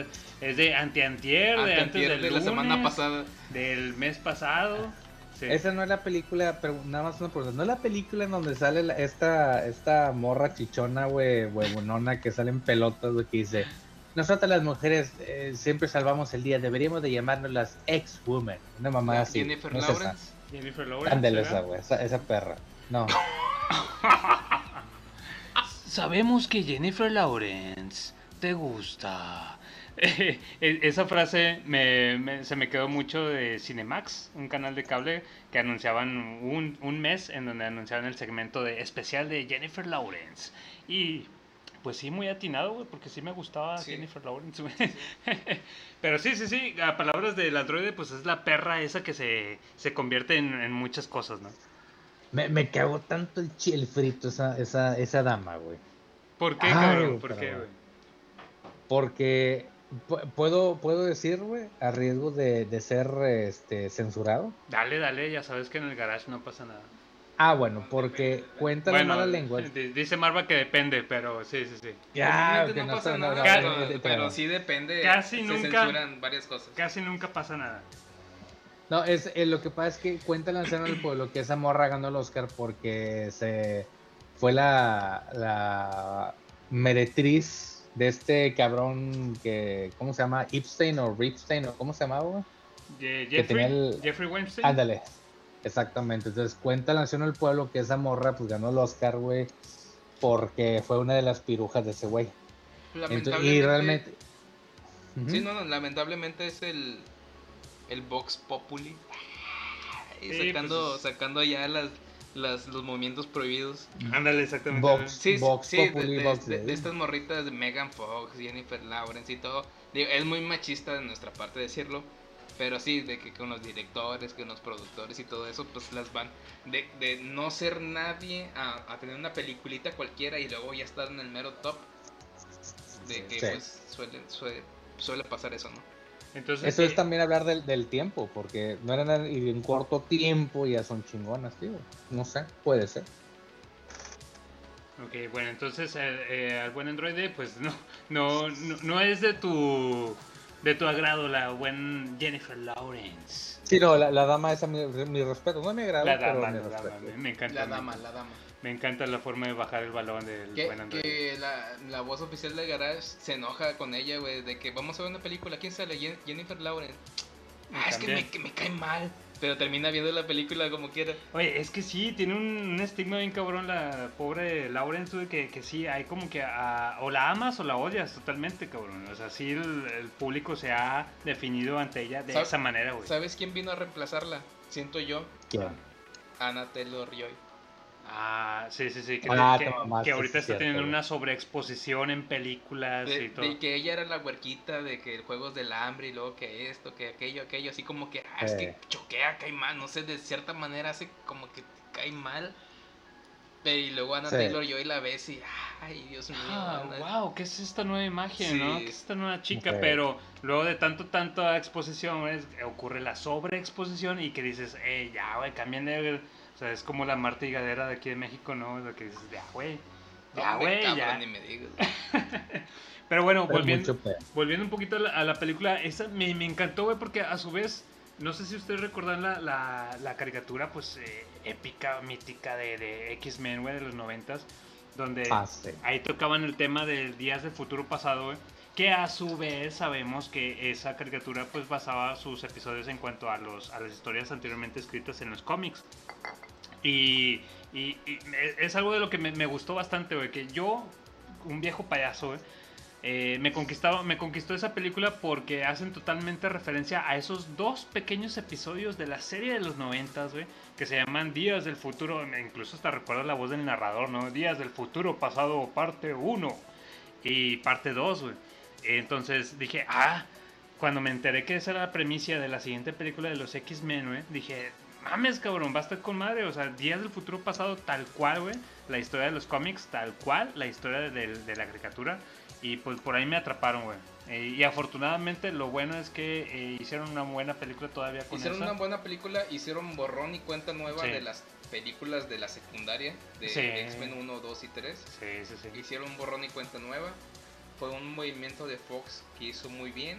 es de anti-antier, de antes Anteantier del de la semana pasada. Del mes pasado. Sí. Esa no es la película, pero nada más una pregunta. ¿No es la película en donde sale la- esta, esta morra chichona, güey, huevonona, que sale en pelotas, güey, que dice, nosotras las mujeres eh, siempre salvamos el día, deberíamos de llamarnos las ex-women. Una mamá así. Jennifer no es. Lawrence. Jennifer Lawrence. Ándale ¿será? esa, güey, esa, esa perra. No. Sabemos que Jennifer Lawrence te gusta. E- Esa frase me, me- se me quedó mucho de Cinemax, un canal de cable que anunciaban un, un mes en donde anunciaban el segmento de especial de Jennifer Lawrence. Y pues sí, muy atinado, güey, porque sí me gustaba Sí. Jennifer Lawrence. Pero sí, sí, sí, a palabras del androide, pues es la perra esa que se, se convierte en, en muchas cosas, ¿no? Me, me cagó tanto el chile frito esa, esa, esa dama, güey. ¿Por qué, Ay, cabrón? ¿Por qué, güey? Porque puedo, puedo decir, güey, a riesgo de, de ser este, censurado. Dale, dale, ya sabes que en el garage no pasa nada. Ah, bueno, porque cuenta la mala lengua. di- Dice Marva que depende, pero sí, sí, sí. Ya, que no, no pasa nada, no, pero, sí depende. Casi se nunca- censuran varias cosas. Casi nunca pasa nada. No, es, eh, lo que pasa es que cuenta la anciana del pueblo que esa morra ganó el Oscar porque se fue la, la meretriz de este cabrón que, ¿cómo se llama? Epstein o Ripstein o ¿cómo se llamaba? güey? Ye- Que tenía Jeffrey, el- Jeffrey Weinstein. Ándale, exactamente. Entonces cuenta la anciana del pueblo que esa morra pues ganó el Oscar, güey, porque fue una de las pirujas de ese güey. Entonces, y Lamentablemente- realmente... Sí, no, no, lamentablemente es el, el Vox Populi. Y Sí, sacando, pues es- sacando ya las, las, los movimientos prohibidos. Ándale, exactamente. Vox. Sí, sí, Vox sí, de, Populi, de- estas morritas de Megan Fox, Jennifer Lawrence y todo. Digo, es muy machista de nuestra parte decirlo. Pero sí, de que con los directores, con los productores y todo eso, pues las van de, de no ser nadie a, a tener una peliculita cualquiera y luego ya estar en el mero top. De que Sí. pues suele, suele, suele pasar eso, ¿no? Entonces, Eso eh, es también hablar del, del tiempo, porque no eran y en corto tiempo ya son chingonas, tío. No sé, puede ser. Ok, bueno, entonces eh, eh, al buen androide, pues no, no, no, no es de tu, de tu agrado la buen Jennifer Lawrence. Sí, no, la, la dama esa, mi, mi respeto. No me agrada, La pero dama, mi la dama, respeto. me, me encanta. La dama, la dama. Me encanta la forma de bajar el balón del Que, buen androide. que la, la voz oficial de Garage se enoja con ella, güey, de que vamos a ver una película. ¿Quién sale? Jen- Jennifer Lawrence. Ah, es que me, que me cae mal. Pero termina viendo la película como quiera. Oye, es que sí, tiene un, un estigma bien cabrón la pobre Lawrence, güey, que, que sí, hay como que a- o la amas o la odias totalmente, cabrón. O sea, sí el, el público se ha definido ante ella de ¿Sabes- esa manera, güey. ¿Sabes quién vino a reemplazarla? Siento yo, ¿Quién? Anna Taylor Joy. Ah, sí, sí, sí, que, Ah, que- que ahorita sí, está cierto, teniendo güey. una sobreexposición en películas De, y todo. de que ella era la huerquita, de que el juegos del hambre y luego que esto, que aquello, aquello, así como que, ah, es que choquea, cae mal, no sé, de cierta manera hace como que cae mal. Pero y luego Anna Sí. Taylor Joy la ves y, ay, Dios mío. Ah, Ana- wow, ¿qué es esta nueva imagen, no? Sí. ¿Qué es esta nueva chica? Ok. Pero luego de tanto, tanta exposición, es- ocurre la sobreexposición y que dices, eh, ya, güey, cambien de... O sea, es como la Marta Higadera de aquí de México, ¿no? Lo que dices, ya, güey, ya, güey, ya. ni me digas. Pero bueno, Pero volviendo, volviendo un poquito a la, a la película, esa me, me encantó, güey, porque a su vez, no sé si ustedes recuerdan la, la, la caricatura, pues, eh, épica, mítica de, de X-Men, güey, de los noventas, donde Ah, sí. ahí tocaban el tema de días del futuro pasado, güey, que a su vez sabemos que esa caricatura, pues, basaba sus episodios en cuanto a, los, a las historias anteriormente escritas en los cómics. Y, y- es algo de lo que me, gustó bastante, güey, que yo, un viejo payaso, eh, me, conquistaba, me conquistó esa película porque hacen totalmente referencia a esos dos pequeños episodios de la serie de los noventas, güey, que se llaman Días del Futuro, incluso hasta recuerdo la voz del narrador, ¿no? Días del Futuro pasado, parte 1 y parte 2, güey. Entonces dije, ah, cuando me enteré que esa era la premisa de la siguiente película de los X-Men, güey, dije, mames, cabrón, va a estar con madre. O sea, Días del Futuro Pasado, tal cual, güey. La historia de los cómics, tal cual. La historia de, de la caricatura. Y pues por ahí me atraparon, güey. Eh, y afortunadamente lo bueno es que eh, hicieron una buena película todavía con Hicieron esa. una buena película, hicieron borrón y cuenta nueva Sí. de las películas de la secundaria, de Sí. X-Men 1, 2 y 3. Sí, sí, sí. Hicieron borrón y cuenta nueva. Fue un movimiento de Fox que hizo muy bien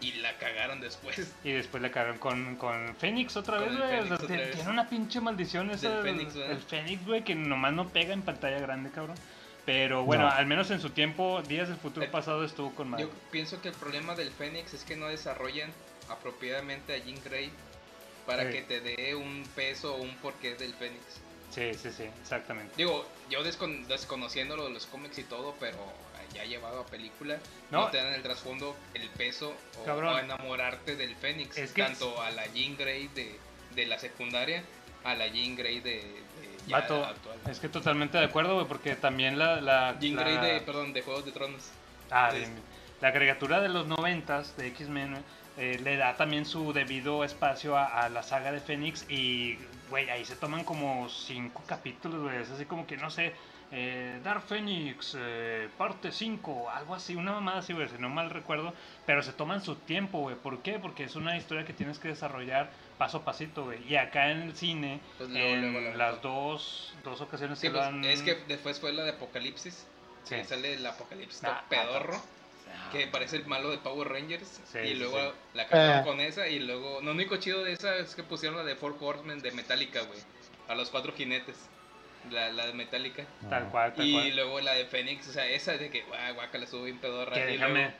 y la cagaron después. Y después le cagaron con, con Fénix otra Con vez, el güey. O sea, tiene- vez. una pinche maldición esa. Fénix, ¿verdad? el Fénix, güey, que nomás no pega en pantalla grande, cabrón. Pero bueno, No. al menos en su tiempo, Días del Futuro Eh, Pasado estuvo con madre. Yo pienso que el problema del Fénix es que no desarrollan apropiadamente a Jean Grey para Sí. que te dé un peso o un porqué del Fénix. Sí, sí, sí, exactamente. Digo, yo descon- desconociéndolo de los cómics y todo, pero ya llevado a película, no, No. te dan el trasfondo, el peso o, Cabrón. o enamorarte del Fénix. Es que- tanto a la Jean Grey de, de la secundaria, a la Jean Grey de, de ya Vato, actual. es que totalmente de acuerdo, güey, porque también la... la Jean la- Grey de, perdón, de Juegos de Tronos. Ah. La caricatura de los noventas de X-Men eh, le da también su debido espacio a, a la saga de Fénix y, güey, ahí se toman como cinco capítulos, güey, es así como que, no sé, eh, Dark Phoenix, eh, parte 5, algo así, una mamada así, güey, si no mal recuerdo, pero se toman su tiempo, güey, ¿por qué? Porque es una historia que tienes que desarrollar paso a pasito, güey, y acá en el cine, Pues luego, en luego, luego. las dos, dos ocasiones Sí, que pues, lo han... es que después fue la de Apocalipsis. Sí. Que sale el Apocalipsis Ah, todo pedorro. ah, Que parece el malo de Power Rangers. Sí, y luego sí. la cambiaron Eh. con esa. Y luego. Lo único chido de esa es que pusieron la de Four Horsemen de Metallica, güey. A los cuatro jinetes. La, la de Metallica. Tal cual, tal Y cual. luego la de Fénix. O sea, esa de que, guau, guaca, la estuvo bien pedorra. Que y, déjame... luego,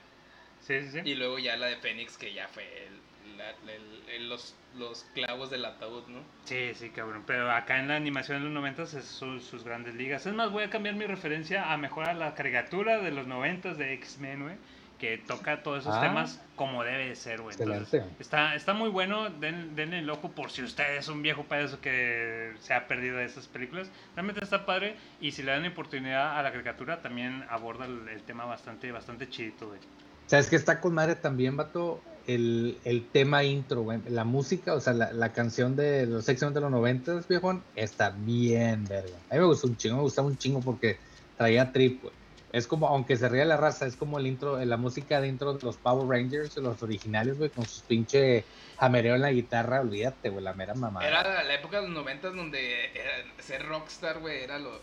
Sí, sí, sí. y luego ya la de Fénix, que ya fue el- la- el- el- los, los clavos del ataúd, ¿no? Sí, sí, cabrón. Pero acá en la animación de los 90 es su- sus grandes ligas. Es más, voy a cambiar mi referencia a mejor a la caricatura de los 90 de X-Men, güey. Que toca todos esos Ah. temas como debe de ser, güey. Entonces, está, está muy bueno. Den, denle el ojo por si usted es un viejo payaso que se ha perdido de esas películas. Realmente está padre. Y si le dan oportunidad a la caricatura, también aborda el, el tema bastante, bastante chidito, güey. ¿Sabes que está con madre también, vato? El, el tema intro, güey. La música, o sea, la, la canción de los X-Men de los 90, viejón, está bien, verga. A mí me gustó un chingo, me gustaba un chingo porque traía trip, güey. Es como, aunque se ría la raza, es como el intro, la música de intro de los Power Rangers, los originales, güey, con sus pinche jamereo en la guitarra, olvídate, güey, la mera mamada. Era la época de los noventas donde era- ser rockstar, güey, era lo,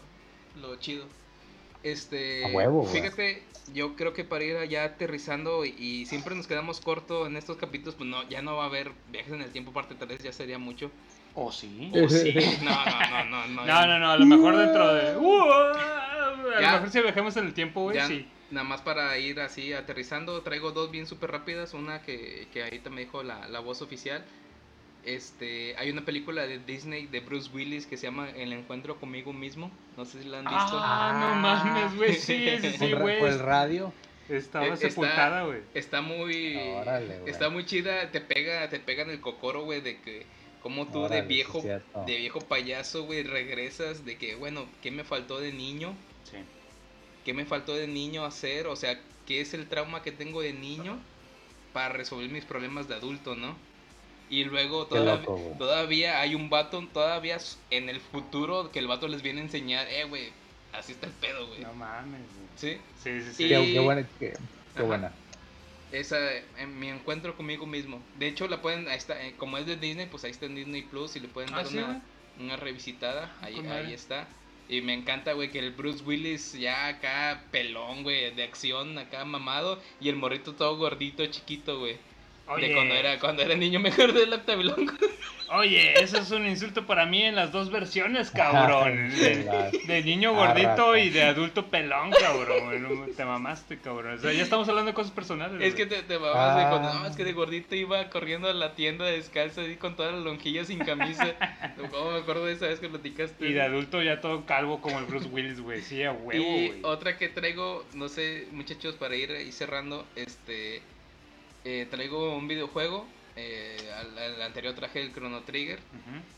lo chido. Este, A huevo, güey. fíjate, yo creo que para ir allá aterrizando y, y siempre nos quedamos cortos en estos capítulos, pues no, ya no va a haber viajes en el tiempo parte 3, ya sería mucho. ¿O sí? O sí, no, no, no, no, no. No, no, no, a lo mejor dentro de. A Ya. lo mejor si viajamos en el tiempo, güey, sí. Nada más para ir así aterrizando, traigo dos bien súper rápidas. Una que, que ahorita me dijo la, la voz oficial. Este, hay una película de Disney de Bruce Willis que se llama El encuentro conmigo mismo. No sé si la han visto. Ah, no mames, güey, sí, sí, güey. el radio. Estaba Eh, está- sepultada, güey. Está muy Órale, está muy chida, te pega, te pega en el cocoro, güey, de que como tú Órale, de viejo, de viejo payaso, güey, regresas de que, bueno, ¿qué me faltó de niño? Sí. ¿Qué me faltó de niño hacer? O sea, ¿qué es el trauma que tengo de niño para resolver mis problemas de adulto, no? Y luego Qué todavía, loco, todavía hay un vato, todavía en el futuro que el vato les viene a enseñar, eh, güey, así está el pedo, güey. No mames, güey. ¿Sí? Sí, sí, sí. Y- Qué, qué buena, qué, qué buena. Esa, en mi encuentro conmigo mismo. De hecho, la pueden, ahí está, eh, como es de Disney, pues ahí está en Disney Plus y le pueden Ah, dar ¿sí, una, güey? una revisitada. Ahí, madre. ahí está. Y me encanta, güey, que el Bruce Willis ya acá pelón, güey, de acción, acá mamado. Y el morrito todo gordito, chiquito, güey. Oye. De cuando era, cuando era niño mejor del octavilón. Oye, eso es un insulto para mí en las dos versiones, cabrón. La- De niño Ah, gordito y de adulto pelón, cabrón. Te mamaste, cabrón. O sea, ya estamos hablando de cosas personales. Es que te, te Ah. cuando, no, es que de gordito iba corriendo a la tienda descalzo así con todas las lonjillas sin camisa. ¿Cómo me acuerdo de esa vez que platicaste? Y de adulto ya todo calvo como el Bruce Willis, güey. Sí, a huevo, Y güey. otra que traigo, no sé, muchachos, para ir cerrando, este, eh, traigo un videojuego. eh, al, al anterior traje el Chrono Trigger.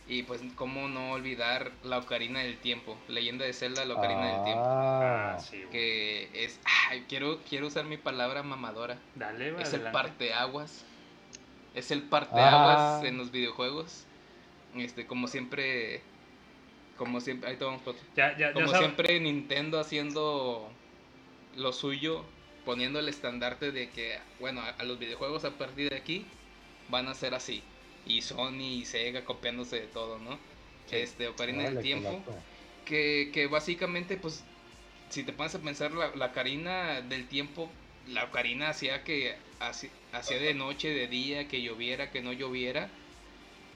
Y pues, cómo no olvidar la Ocarina del Tiempo. Leyenda de Zelda, la Ocarina del Tiempo. Ah, Ah, sí, güey. Que es. Ay, quiero, quiero usar mi palabra mamadora. Dale, güey. Es el adelante. parteaguas. Es el parteaguas Ah. en los videojuegos. Este, como siempre. Como siempre. Ahí tomamos foto. Ya, ya, ya Como siempre, Nintendo haciendo lo suyo, poniendo el estandarte de que, bueno, a, a los videojuegos a partir de aquí van a ser así. Y Sony y Sega copiándose de todo, ¿no? Este, Ocarina del Tiempo. Que, que básicamente, pues, si te pones a pensar, la, la Ocarina del Tiempo, la Ocarina hacía que hacía de noche, de día, que lloviera, que no lloviera.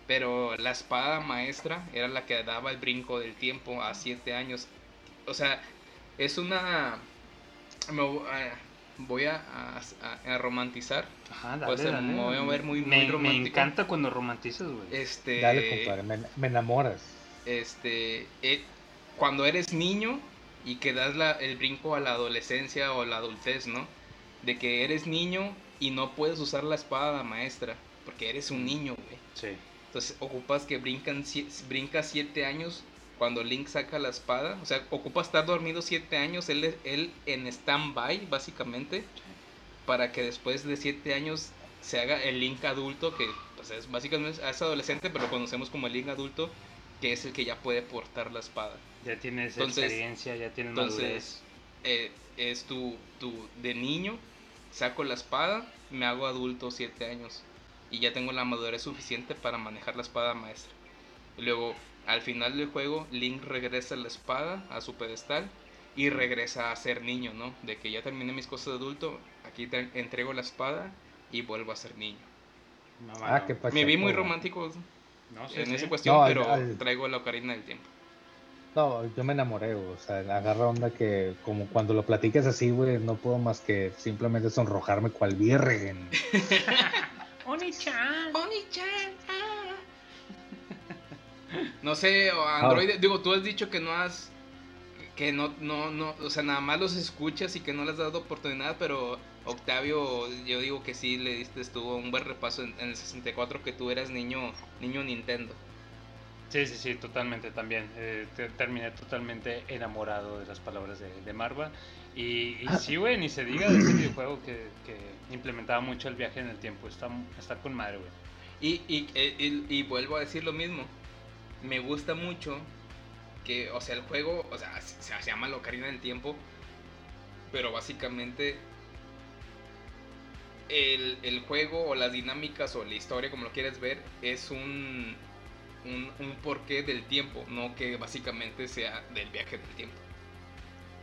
Pero la espada maestra era la que daba el brinco del tiempo a siete años. O sea, es una... me ah, voy a, a- a romantizar. Ajá, dale, pues, dale. me voy a ver muy- muy me, me romántico. encanta cuando romantizas, güey. Este, Dale, compadre, me, me enamoras. este, eh, cuando eres niño y que das la- el brinco a la adolescencia o la adultez, ¿no? De que eres niño y no puedes usar la espada maestra, porque eres un niño, güey. Sí. Entonces ocupas que brincan, sie- brinca siete años cuando Link saca la espada. O sea, ocupa estar dormido siete años, él, él en stand-by, básicamente, para que después de siete años se haga el Link adulto, que pues, es básicamente es adolescente, pero lo conocemos como el Link adulto, que es el que ya puede portar la espada. Ya tienes Entonces- experiencia, ya tienes madurez. Entonces, eh, es tu, tu, de niño, saco la espada, me hago adulto siete años y ya tengo la madurez suficiente para manejar la espada maestra. Luego, al final del juego, Link regresa la espada a su pedestal y regresa a ser niño, ¿no? De que ya terminé mis cosas de adulto, aquí te entrego la espada y vuelvo a ser niño. Mamá, Ah, no. qué pacheco. Me vi muy romántico No, sí, en sí. esa cuestión, No, al- pero al- traigo la ocarina del tiempo. No, yo me enamoré, o sea, agarra onda que como cuando lo platiques así, güey, no puedo más que simplemente sonrojarme cual virgen. Oni-chan. No sé, o Android, digo, tú has dicho que no has que no no no, o sea, nada más los escuchas y que no les has dado oportunidad, pero Octavio, yo digo que sí le diste estuvo un buen repaso en, en el 64 que tú eras niño niño Nintendo. Sí, sí, sí, totalmente también. Eh, te- terminé totalmente enamorado de las palabras de, de Marva. Y, y sí, güey, ni se diga de ese videojuego que, que implementaba mucho el viaje en el tiempo. Está, está con madre, güey. Y, y, eh, y- y vuelvo a decir lo mismo. Me gusta mucho que, o sea, el juego, o sea, se, se llama la Ocarina del Tiempo, pero básicamente el, el juego o las dinámicas o la historia, como lo quieres ver, es un, un, un porqué del tiempo, no que básicamente sea del viaje del tiempo.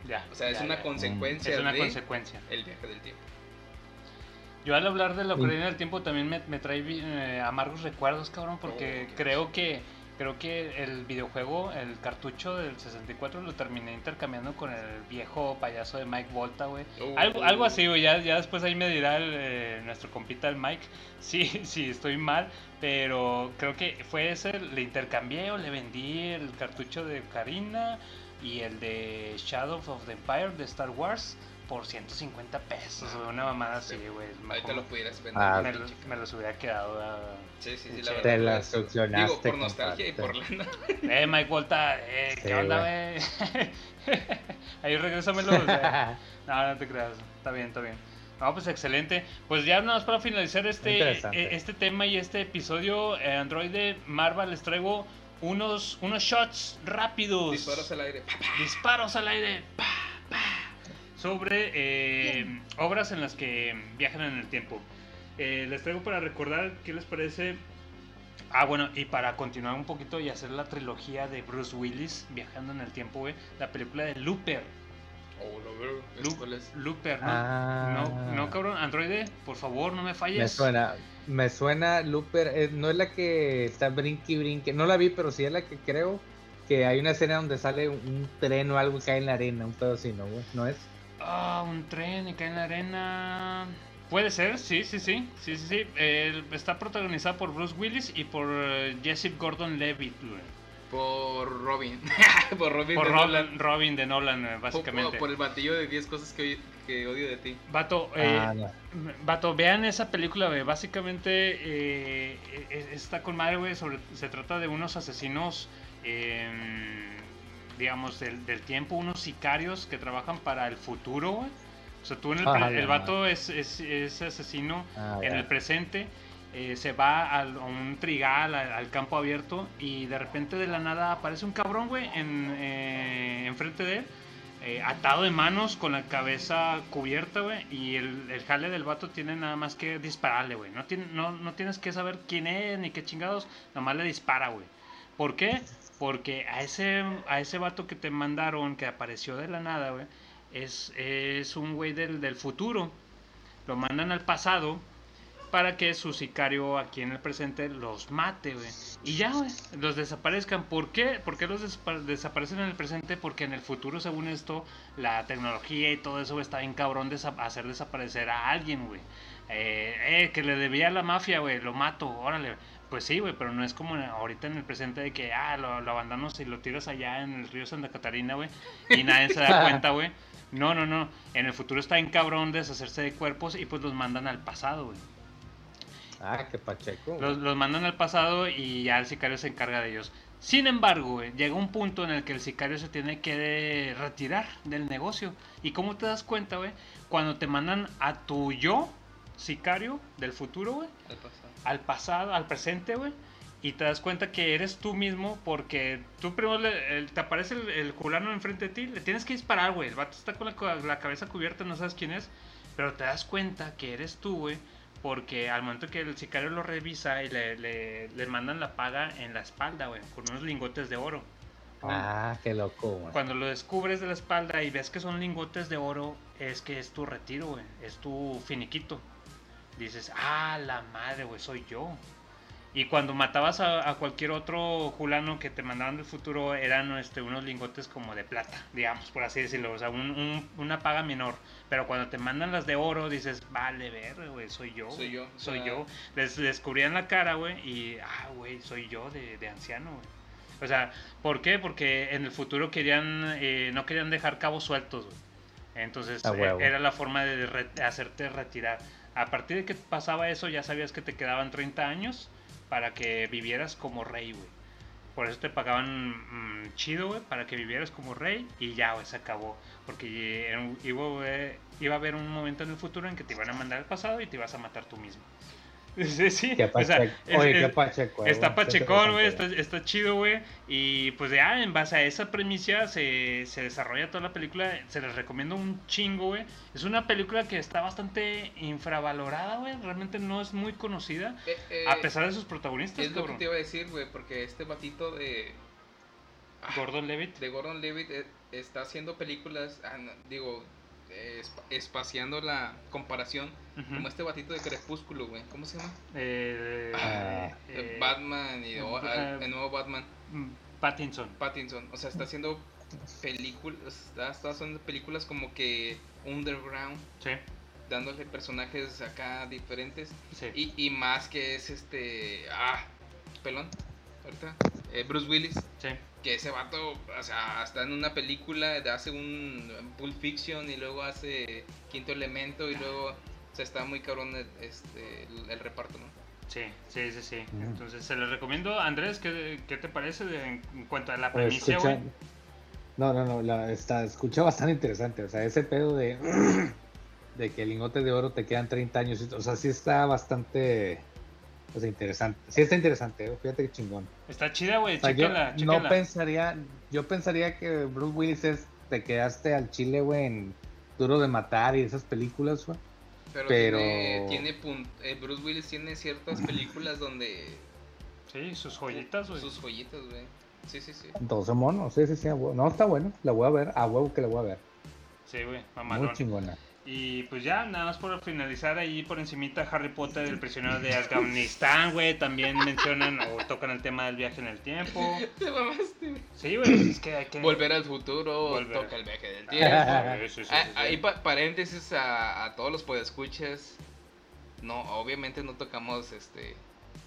Ya. O sea, es ya, una ya. consecuencia Es una de consecuencia. el viaje del tiempo. Yo al hablar de la Sí. Ocarina del Tiempo también me, me trae eh, amargos recuerdos, cabrón, porque Oh, Dios. creo que creo que el videojuego, el cartucho del 64 lo terminé intercambiando con el viejo payaso de Mike Volta, güey. Algo, algo así, güey, ya, ya después ahí me dirá el, eh, nuestro compita el Mike si sí, sí, estoy mal, pero creo que fue ese, le intercambié o le vendí el cartucho de Ocarina y el de Shadow of the Empire de Star Wars por 150 pesos, güey, una mamada así, güey. Ahorita lo pudieras vender. Ah, me, los, me los hubiera quedado a... Sí, sí, sí, la verdad. Te la Digo, por nostalgia y por lana. Eh, Mike Volta, eh, Sí, ¿qué onda, güey? Ahí regrésamelo. o sea. No, no te creas. Está bien, está bien. No, pues excelente. Pues ya nada más para finalizar este, eh, este tema y este episodio, eh, Android de Marva, les traigo unos, unos shots rápidos. Disparos al aire. Disparos al aire. Pa, pa, sobre eh, obras en las que viajan en el tiempo. Eh, les traigo para recordar qué les parece Ah, bueno, y para continuar un poquito y hacer la trilogía de Bruce Willis viajando en el tiempo, güey, la película de Looper. Oh, lo veo. Lu- ¿Cuál es? Looper, ¿no? Ah. No, no, cabrón, Androide, por favor, no me falles. Me suena, me suena Looper, eh, no es la que está brinque y brinque, no la vi, pero sí es la que creo que hay una escena donde sale un tren o algo y cae en la arena, un pedo así, ¿no, güey? ¿No es? Ah, un tren y cae en la arena. Puede ser, sí, sí, sí, sí, sí, sí. Eh, está protagonizada por Bruce Willis y por eh, Jesse Gordon-Levitt. Por Robin. por Robin Por de Robin, Nolan. Robin de Nolan, eh, básicamente. Por, el batillo de 10 cosas que, odio de ti. Vato, eh, Ah, no. Vato, vean esa película, güey. Básicamente eh, eh, está con madre, güey. sobre- Se trata de unos asesinos, eh, digamos, del, del tiempo, unos sicarios que trabajan para el futuro, güey. O sea, tú en el, Ah, el vato es, es, es asesino Ah, en el presente. eh, se va al- a un trigal, al, al campo abierto, y de repente de la nada aparece un cabrón, güey, en, eh, enfrente de él eh, atado de manos con la cabeza cubierta, güey. Y el, el jale del vato tiene nada más que dispararle, güey. No, tiene, no, no tienes que saber quién es ni qué chingados, nomás le dispara, güey. ¿Por qué? Porque a ese, a ese vato que te mandaron, que apareció de la nada, güey, es, es un güey del, del futuro. Lo mandan al pasado para que su sicario aquí en el presente los mate, güey. Y ya, güey, los desaparezcan. ¿Por qué? ¿Por qué los desapa- desaparecen en el presente? Porque en el futuro, según esto, la tecnología y todo eso está bien cabrón de hacer desaparecer a alguien, güey. Eh, eh, que le debía a la mafia, güey, lo mato, órale. Pues sí, güey, pero no es como ahorita en el presente de que, ah, lo, lo abandonas y lo tiras allá en el río Santa Catarina, güey, y nadie se da cuenta, güey. No, no, no. En el futuro está en cabrón deshacerse de cuerpos y pues los mandan al pasado, güey. Ah, qué pacheco. Los, los mandan al pasado y ya el sicario se encarga de ellos. Sin embargo, güey, llega un punto en el que el sicario se tiene que retirar del negocio. ¿Y cómo te das cuenta, güey? Cuando te mandan a tu yo, sicario del futuro, güey, Al pasado. al pasado, al presente, güey. Y te das cuenta que eres tú mismo porque tú primero le- el- te aparece el, el culano enfrente de ti, le tienes que disparar, güey. El vato está con la, la cabeza cubierta, no sabes quién es. Pero te das cuenta que eres tú, güey. Porque al momento que el sicario lo revisa y le, le, le mandan la paga en la espalda, güey, con unos lingotes de oro. Ah, qué loco, güey. Cuando lo descubres de la espalda y ves que son lingotes de oro, es que es tu retiro, güey. Es tu finiquito. Dices, ah, la madre, güey, soy yo. Y cuando matabas a, a cualquier otro fulano que te mandaban del futuro, eran este, unos lingotes como de plata, digamos, por así decirlo. O sea, un- un- una paga menor. Pero cuando te mandan las de oro, dices, vale, ver, güey, soy yo. Soy yo, o Soy sea- yo. Les descubrían la cara, güey, y, ah, güey, soy yo de, de anciano, güey. O sea, ¿por qué? Porque en el futuro querían, eh, no querían dejar cabos sueltos, güey. Entonces A huevo. eh, era la forma de re- de hacerte retirar. A partir de que pasaba eso, ya sabías que te quedaban 30 años para que vivieras como rey, güey. Por eso te pagaban mm, chido, güey, para que vivieras como rey y ya, güey, se acabó. Porque iba a haber un momento en el futuro en que te iban a mandar al pasado y te ibas a matar tú mismo. Sí, sí. Qué o sea, pacheco. es- Oye, es- qué pacheco. eh, Está güey. pachecón, güey, está, chido, güey. Y pues ya, en base a esa premisa se, se desarrolla toda la película. Se les recomiendo un chingo, güey. Es una película que está bastante infravalorada, güey. Realmente no es muy conocida. Eh, eh, A pesar de sus protagonistas, Es lo que te iba a decir, güey, porque este batito de. ah, Gordon Levitt. De Gordon Levitt eh, está haciendo películas, ah, digo, eh, espa- espaciando la comparación, como este batito de Crepúsculo, güey. ¿Cómo se llama? Eh, Ah. Eh, Batman y eh, el nuevo Batman, mm, Pattinson. Pattinson. O sea, está haciendo películas, está, está haciendo películas como que underground, Sí, dándole personajes acá diferentes. sí. Y, y más que es este. Ah, pelón. Ahorita. eh, Bruce Willis. sí. Que ese vato, o sea, está en una película, hace un Pulp Fiction y luego hace Quinto Elemento y luego. O sea, está muy cabrón el, este, el, el reparto, ¿no? Sí, sí, sí, sí. Entonces se les recomiendo, Andrés, ¿qué, qué te parece de- en cuanto a la Pues, premisa, escucha- güey? No, no, no, la, está, escucha bastante interesante. O sea, ese pedo de, de que el lingote de oro te quedan 30 años. O sea, sí está bastante o sea, interesante. Sí está interesante, eh, fíjate que chingón. Está chida, güey, O sea, yo chéquenla, no pensaría, yo pensaría que Bruce Willis es, te quedaste al chile, güey, en Duro de Matar y esas películas, güey. Pero, Pero- tiene, tiene pun- eh, Bruce Willis tiene ciertas películas donde Sí, sus joyitas, güey. Sus joyitas, güey. Sí, sí, sí. 12 monos, sí, sí, sí. a huevo. No, está bueno. La voy a ver. A huevo que la voy a ver. Sí, güey, mamalón. Muy chingona. Y pues ya, nada más por finalizar ahí por encimita Harry Potter, el prisionero de Afganistán, güey. También mencionan o tocan el tema del viaje en el tiempo. Te mamaste. Sí, güey, pues es que hay que... Volver al futuro, Volver. toca el viaje del tiempo. Sí, sí, sí, Ah, sí, sí. Ahí pa- paréntesis a, a todos los podescuchas. No, obviamente no tocamos este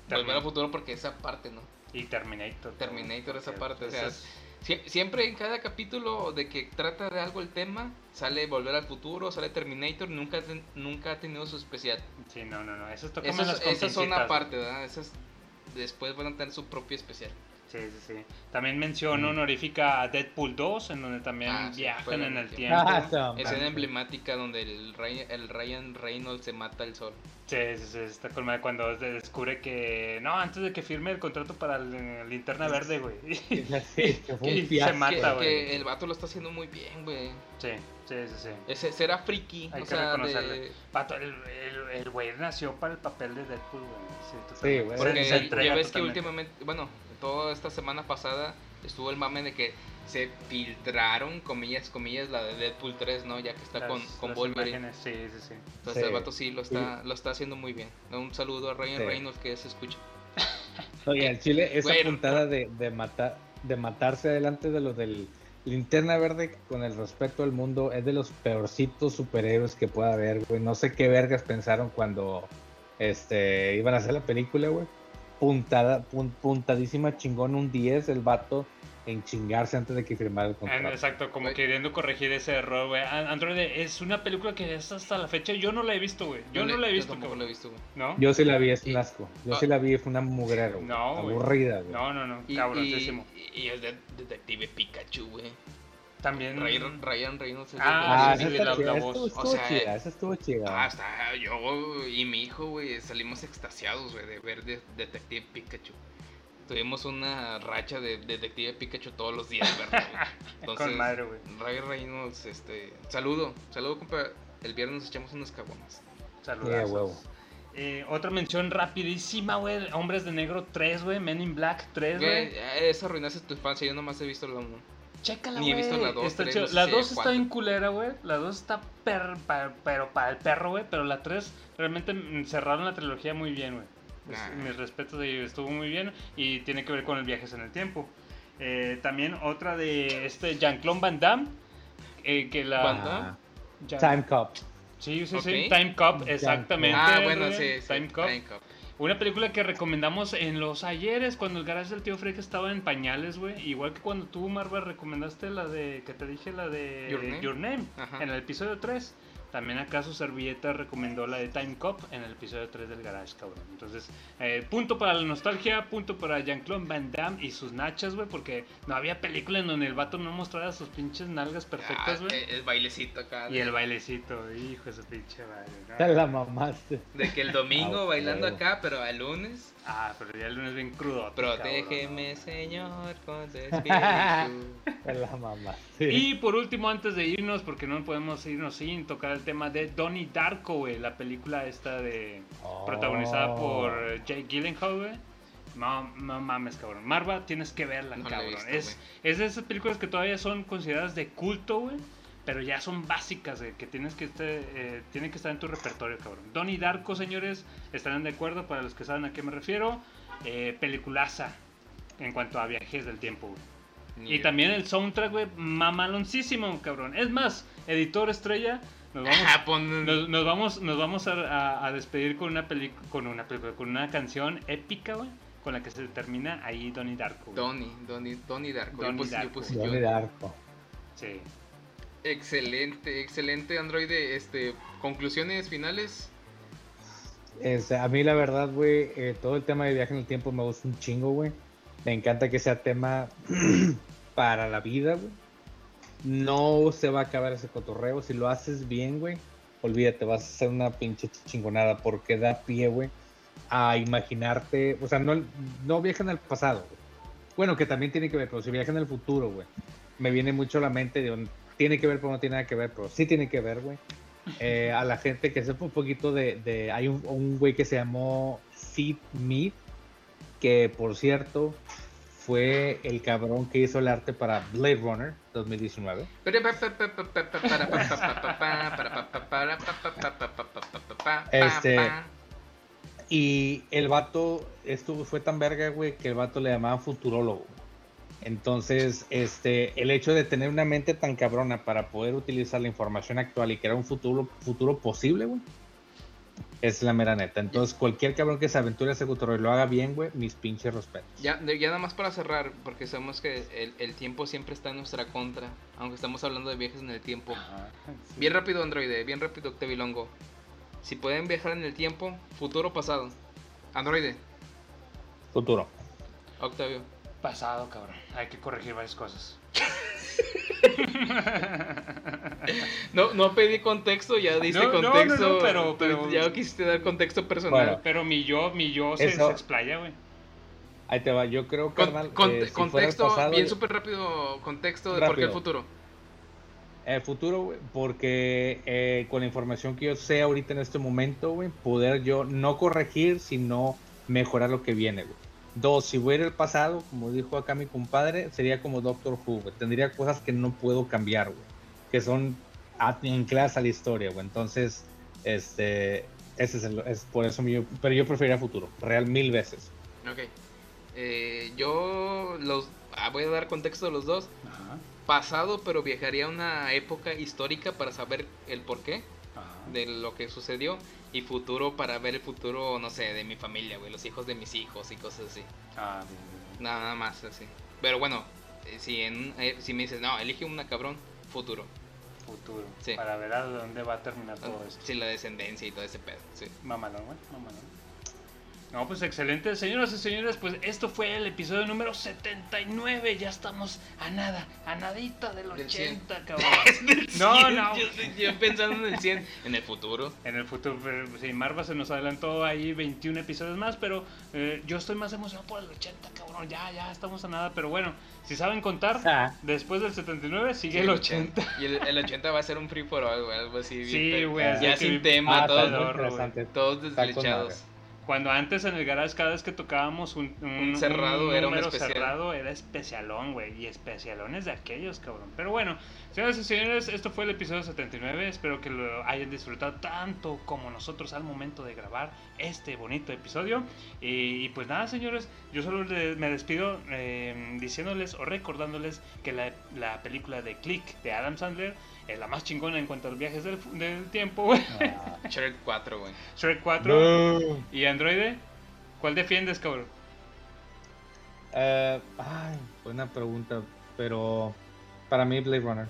Volver al futuro porque esa parte, ¿no? Y Terminator. Terminator esa parte, o sea, es- Sie- Siempre en cada capítulo de que trata de algo el tema, sale Volver al Futuro, sale Terminator, nunca, nunca ha tenido su especial. Sí, no, no, no. Esas tocamos Esas, son aparte, ¿verdad? Esas después van a tener su propio especial. Sí, sí, sí. También mención honorífica a Deadpool 2, en donde también Mm. Ah, sí, viajan en el tiempo. tiempo. Escena emblemática donde el, Ryan, el Ryan Reynolds se mata al sol. Sí, sí, sí, está colmada cuando se descubre que... No, antes de que firme el contrato para el linterna verde, güey. Sí, que Y se mata, que, güey. que el vato lo está haciendo muy bien, güey. Sí, sí, sí, sí. Ese será friki, Hay o que sea, reconocerle. de- Pato, el, el, el güey nació para el papel de Deadpool, güey. Sí, Sí, güey. Se- Porque ya ves que totalmente. últimamente, bueno, toda esta semana pasada estuvo el mame de que se filtraron, comillas, comillas, la de Deadpool 3, ¿no? Ya que está Las- con, con las Wolverine. imágenes, Sí, sí, sí. Entonces Sí. el vato sí lo está, lo está haciendo muy bien. Un saludo a Ryan Sí. Reynolds que se escucha. Oye, al Chile, esa Güey, puntada de, de, matar, de matarse delante de lo del linterna verde, con el respeto al mundo, es de los peorcitos superhéroes que pueda haber, güey. No sé qué vergas pensaron cuando este iban a hacer la película, güey. Puntada, pun- puntadísima chingón, un 10 el vato en chingarse antes de que firmara el contrato. Exacto, como queriendo corregir ese error, güey. An- Android es una película que es hasta la fecha yo no la he visto, güey. Yo no la he visto, he güey. ¿No? Yo sí la vi, es un Y- asco. Yo Ah. sí la vi, fue una mugrero. güey. No, güey. Aburrida, güey. No, no, no. Y, Cabrosísimo. y, y el de Detective Pikachu, güey. También. Ryan, Ryan Reynolds es el Ah, Ah, sí, está la- voz. estuvo, O sea, chida, esa estuvo chida. Ah, está yo y mi hijo, güey, salimos extasiados, güey, de ver de- Detective Pikachu. Tuvimos una racha de Detective Pikachu todos los días, ¿verdad? Entonces, Con madre, güey. Ryan Reynolds, este, saludo, saludo, compa. El viernes nos echamos unos cabonas. Saludos. A huevo. Eh, otra mención rapidísima, güey. Hombres de Negro 3, güey. Men in Black 3, Güey, ya, esa arruinaste tu infancia, yo nomás he visto la 1. Chécala, Ni he güey. visto la dos, Está tres, La sé 2 está bien culera, güey. La 2 está per, pa- pero para el perro, güey. Pero la 3 realmente cerraron la trilogía muy bien, güey. Es- Nah. Mis respetos de ello. Estuvo muy bien. Y tiene que ver con el viajes en el tiempo. Eh, también otra de este Jean-Claude Van Damme. eh, que la. Van Damme. Jean- Time Cop. Sí, sí, Ok. sí. Time Cop, exactamente. Ah, bueno, sí, sí. Time Cop. Time Cop. Una película que recomendamos en los ayeres, cuando el garage del tío Freak estaba en pañales, güey. Igual que cuando tú, Marvel, recomendaste la de, que te dije, la de Your Name. Ajá. en el episodio 3. También acá su servilleta recomendó la de Time Cop en el episodio 3 del garage, cabrón. Entonces, eh, punto para la nostalgia, punto para Jean-Claude Van Damme y sus nachas, güey, porque no había película en donde el vato no mostrara sus pinches nalgas perfectas, Ah, güey. el, el bailecito acá. y de- el bailecito, hijo de su pinche baile. ¿no? Te la mamaste. De que el domingo Ah, bailando acá, pero el lunes. Ah, pero ya el lunes bien crudo. Protégeme, Señor, con tu espíritu. La mamaste. Y por último, antes de irnos, porque no podemos irnos sin tocar el tema de Donnie Darko, güey, la película esta de Oh. protagonizada por Jake Gyllenhaal, güey. No, no mames, cabrón. Marva, tienes que verla, No cabrón. visto, es, es de esas películas que todavía son consideradas de culto, güey. Pero ya son básicas, que tienes que estar, eh, tienen que estar en tu repertorio, cabrón. Donnie Darko, señores, estarán de acuerdo para los que saben a qué me refiero. Eh, peliculaza en cuanto a viajes del tiempo, güey. Y también el soundtrack, güey, mamaloncísimo, cabrón. Es más, editor estrella, nos vamos, Ah, pon- nos, nos vamos, nos vamos a, a- a despedir con una película, con una película, con una canción épica, güey, con la que se termina ahí Donnie Darko. Donnie, Donnie, Donnie Darko. Yo Donnie yo Darko. puse Donnie yo. Darko. Sí. Excelente, excelente Android. Este, conclusiones finales. Este, a mí la verdad, güey, eh, todo el tema de viaje en el tiempo me gusta un chingo, güey. Me encanta que sea tema para la vida, güey. No se va a acabar ese cotorreo. Si lo haces bien, güey, olvídate, vas a hacer una pinche chingonada porque da pie, güey, a imaginarte. O sea, no, no viaja en el pasado, güey. Bueno, que también tiene que ver, pero si viaja en el futuro, güey. Me viene mucho a la mente de un, tiene que ver, pero no tiene nada que ver, pero sí tiene que ver, güey. Eh, a la gente que sepa un poquito de, de hay un, un güey que se llamó Sid Mead que por cierto fue el cabrón que hizo el arte para Blade Runner 2019. Este- Y el vato, esto fue tan verga, güey, que el vato le llamaban futurólogo. Entonces, este, el hecho de tener una mente tan cabrona para poder utilizar la información actual y crear un futuro, futuro posible, güey, es la mera neta. Entonces, cualquier cabrón que se aventure a ese futuro y lo haga bien, güey, mis pinches respetos. Ya, ya nada más para cerrar, porque sabemos que el, el tiempo siempre está en nuestra contra, aunque estamos hablando de viajes en el tiempo. Bien rápido, Androide, bien rápido, Octavilongo. Si pueden viajar en el tiempo, futuro o pasado. Androide, Futuro. Octavio. Pasado, cabrón. Hay que corregir varias cosas. No, no pedí contexto, ya diste No, no, no, contexto. no, pero- pero- Ya quisiste dar contexto personal. Bueno. Pero mi yo, mi yo se, Eso- se explaya, güey. Ahí te va. Yo creo, Con- carnal, con- eh, si contexto, pasado, bien súper rápido, contexto de por qué el Rápido. futuro. El futuro, güey, porque eh, con la información que yo sé ahorita en este momento, güey, poder yo no corregir, sino mejorar lo que viene, güey. Dos, si voy a ir al pasado, como dijo acá mi compadre, sería como Doctor Who, güey. Tendría cosas que no puedo cambiar, güey. Que son ancladas a la historia, güey. Entonces, este, ese es, el, es por eso mi, pero yo preferiría futuro, real mil veces. Ok. Eh, yo los ah, voy a dar contexto de los dos. Ajá, Pasado, pero viajaría a una época histórica para saber el porqué ajá. De lo que sucedió. Y futuro para ver el futuro, no sé, de mi familia, güey, los hijos de mis hijos y cosas así. Ah, bien, bien, bien. Nada, más así. Pero bueno, eh, si, en, eh, si me dices, no, elige una cabrón, futuro. Futuro. Sí. Para ver a dónde va a terminar todo esto. Sin la descendencia y todo ese pedo, sí. Mamalón, güey, mamalón. No, pues excelente, señoras y señores, pues esto fue el episodio número 79, ya estamos a nada, a nadita del Del 80, cabrón. No, no. Yo, yo pensando en el 100, en el futuro. En el futuro, pero, sí, Marva se nos adelantó ahí 21 episodios más, pero eh, yo estoy más emocionado por el 80, cabrón, ya, ya estamos a nada, pero bueno, si saben contar, Ah. después del 79 sigue Sí, el 80. Y el, el 80 va a ser un free for all, güey, algo así. bien Sí, güey, Ya sin tema, Ah, todos, todos deslechados. Cuando antes en el garage, cada vez que tocábamos un, Un cerrado era un especial. cerrado, era especialón, güey. Y especialones de aquellos, cabrón. Pero bueno, señoras y señores, esto fue el episodio 79. Espero que lo hayan disfrutado tanto como nosotros al momento de grabar este bonito episodio. Y, y pues nada, señores, yo solo me despido eh, diciéndoles o recordándoles que la, la película de Click de Adam Sandler la más chingona en cuanto a los viajes del, tiempo, güey. Ah, Shrek 4. Shrek 4. ¿Y Android? ¿Cuál defiendes, cabrón? Uh, buena pregunta, pero para mí Blade Runner.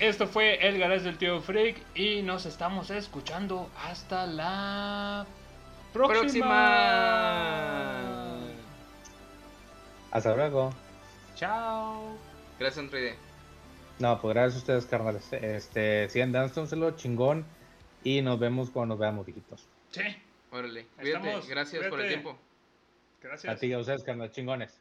Esto fue el garage del tío Freak y nos estamos escuchando hasta la próxima. próxima. Hasta luego. Chao. Gracias, Androide. No, pues gracias a ustedes, carnales. Este, sigan dándoselo chingón y nos vemos cuando nos veamos, hijitos. Sí. Órale. Cuídate. Estamos. Gracias por el tiempo. Gracias. A ti y a ustedes, carnales, chingones.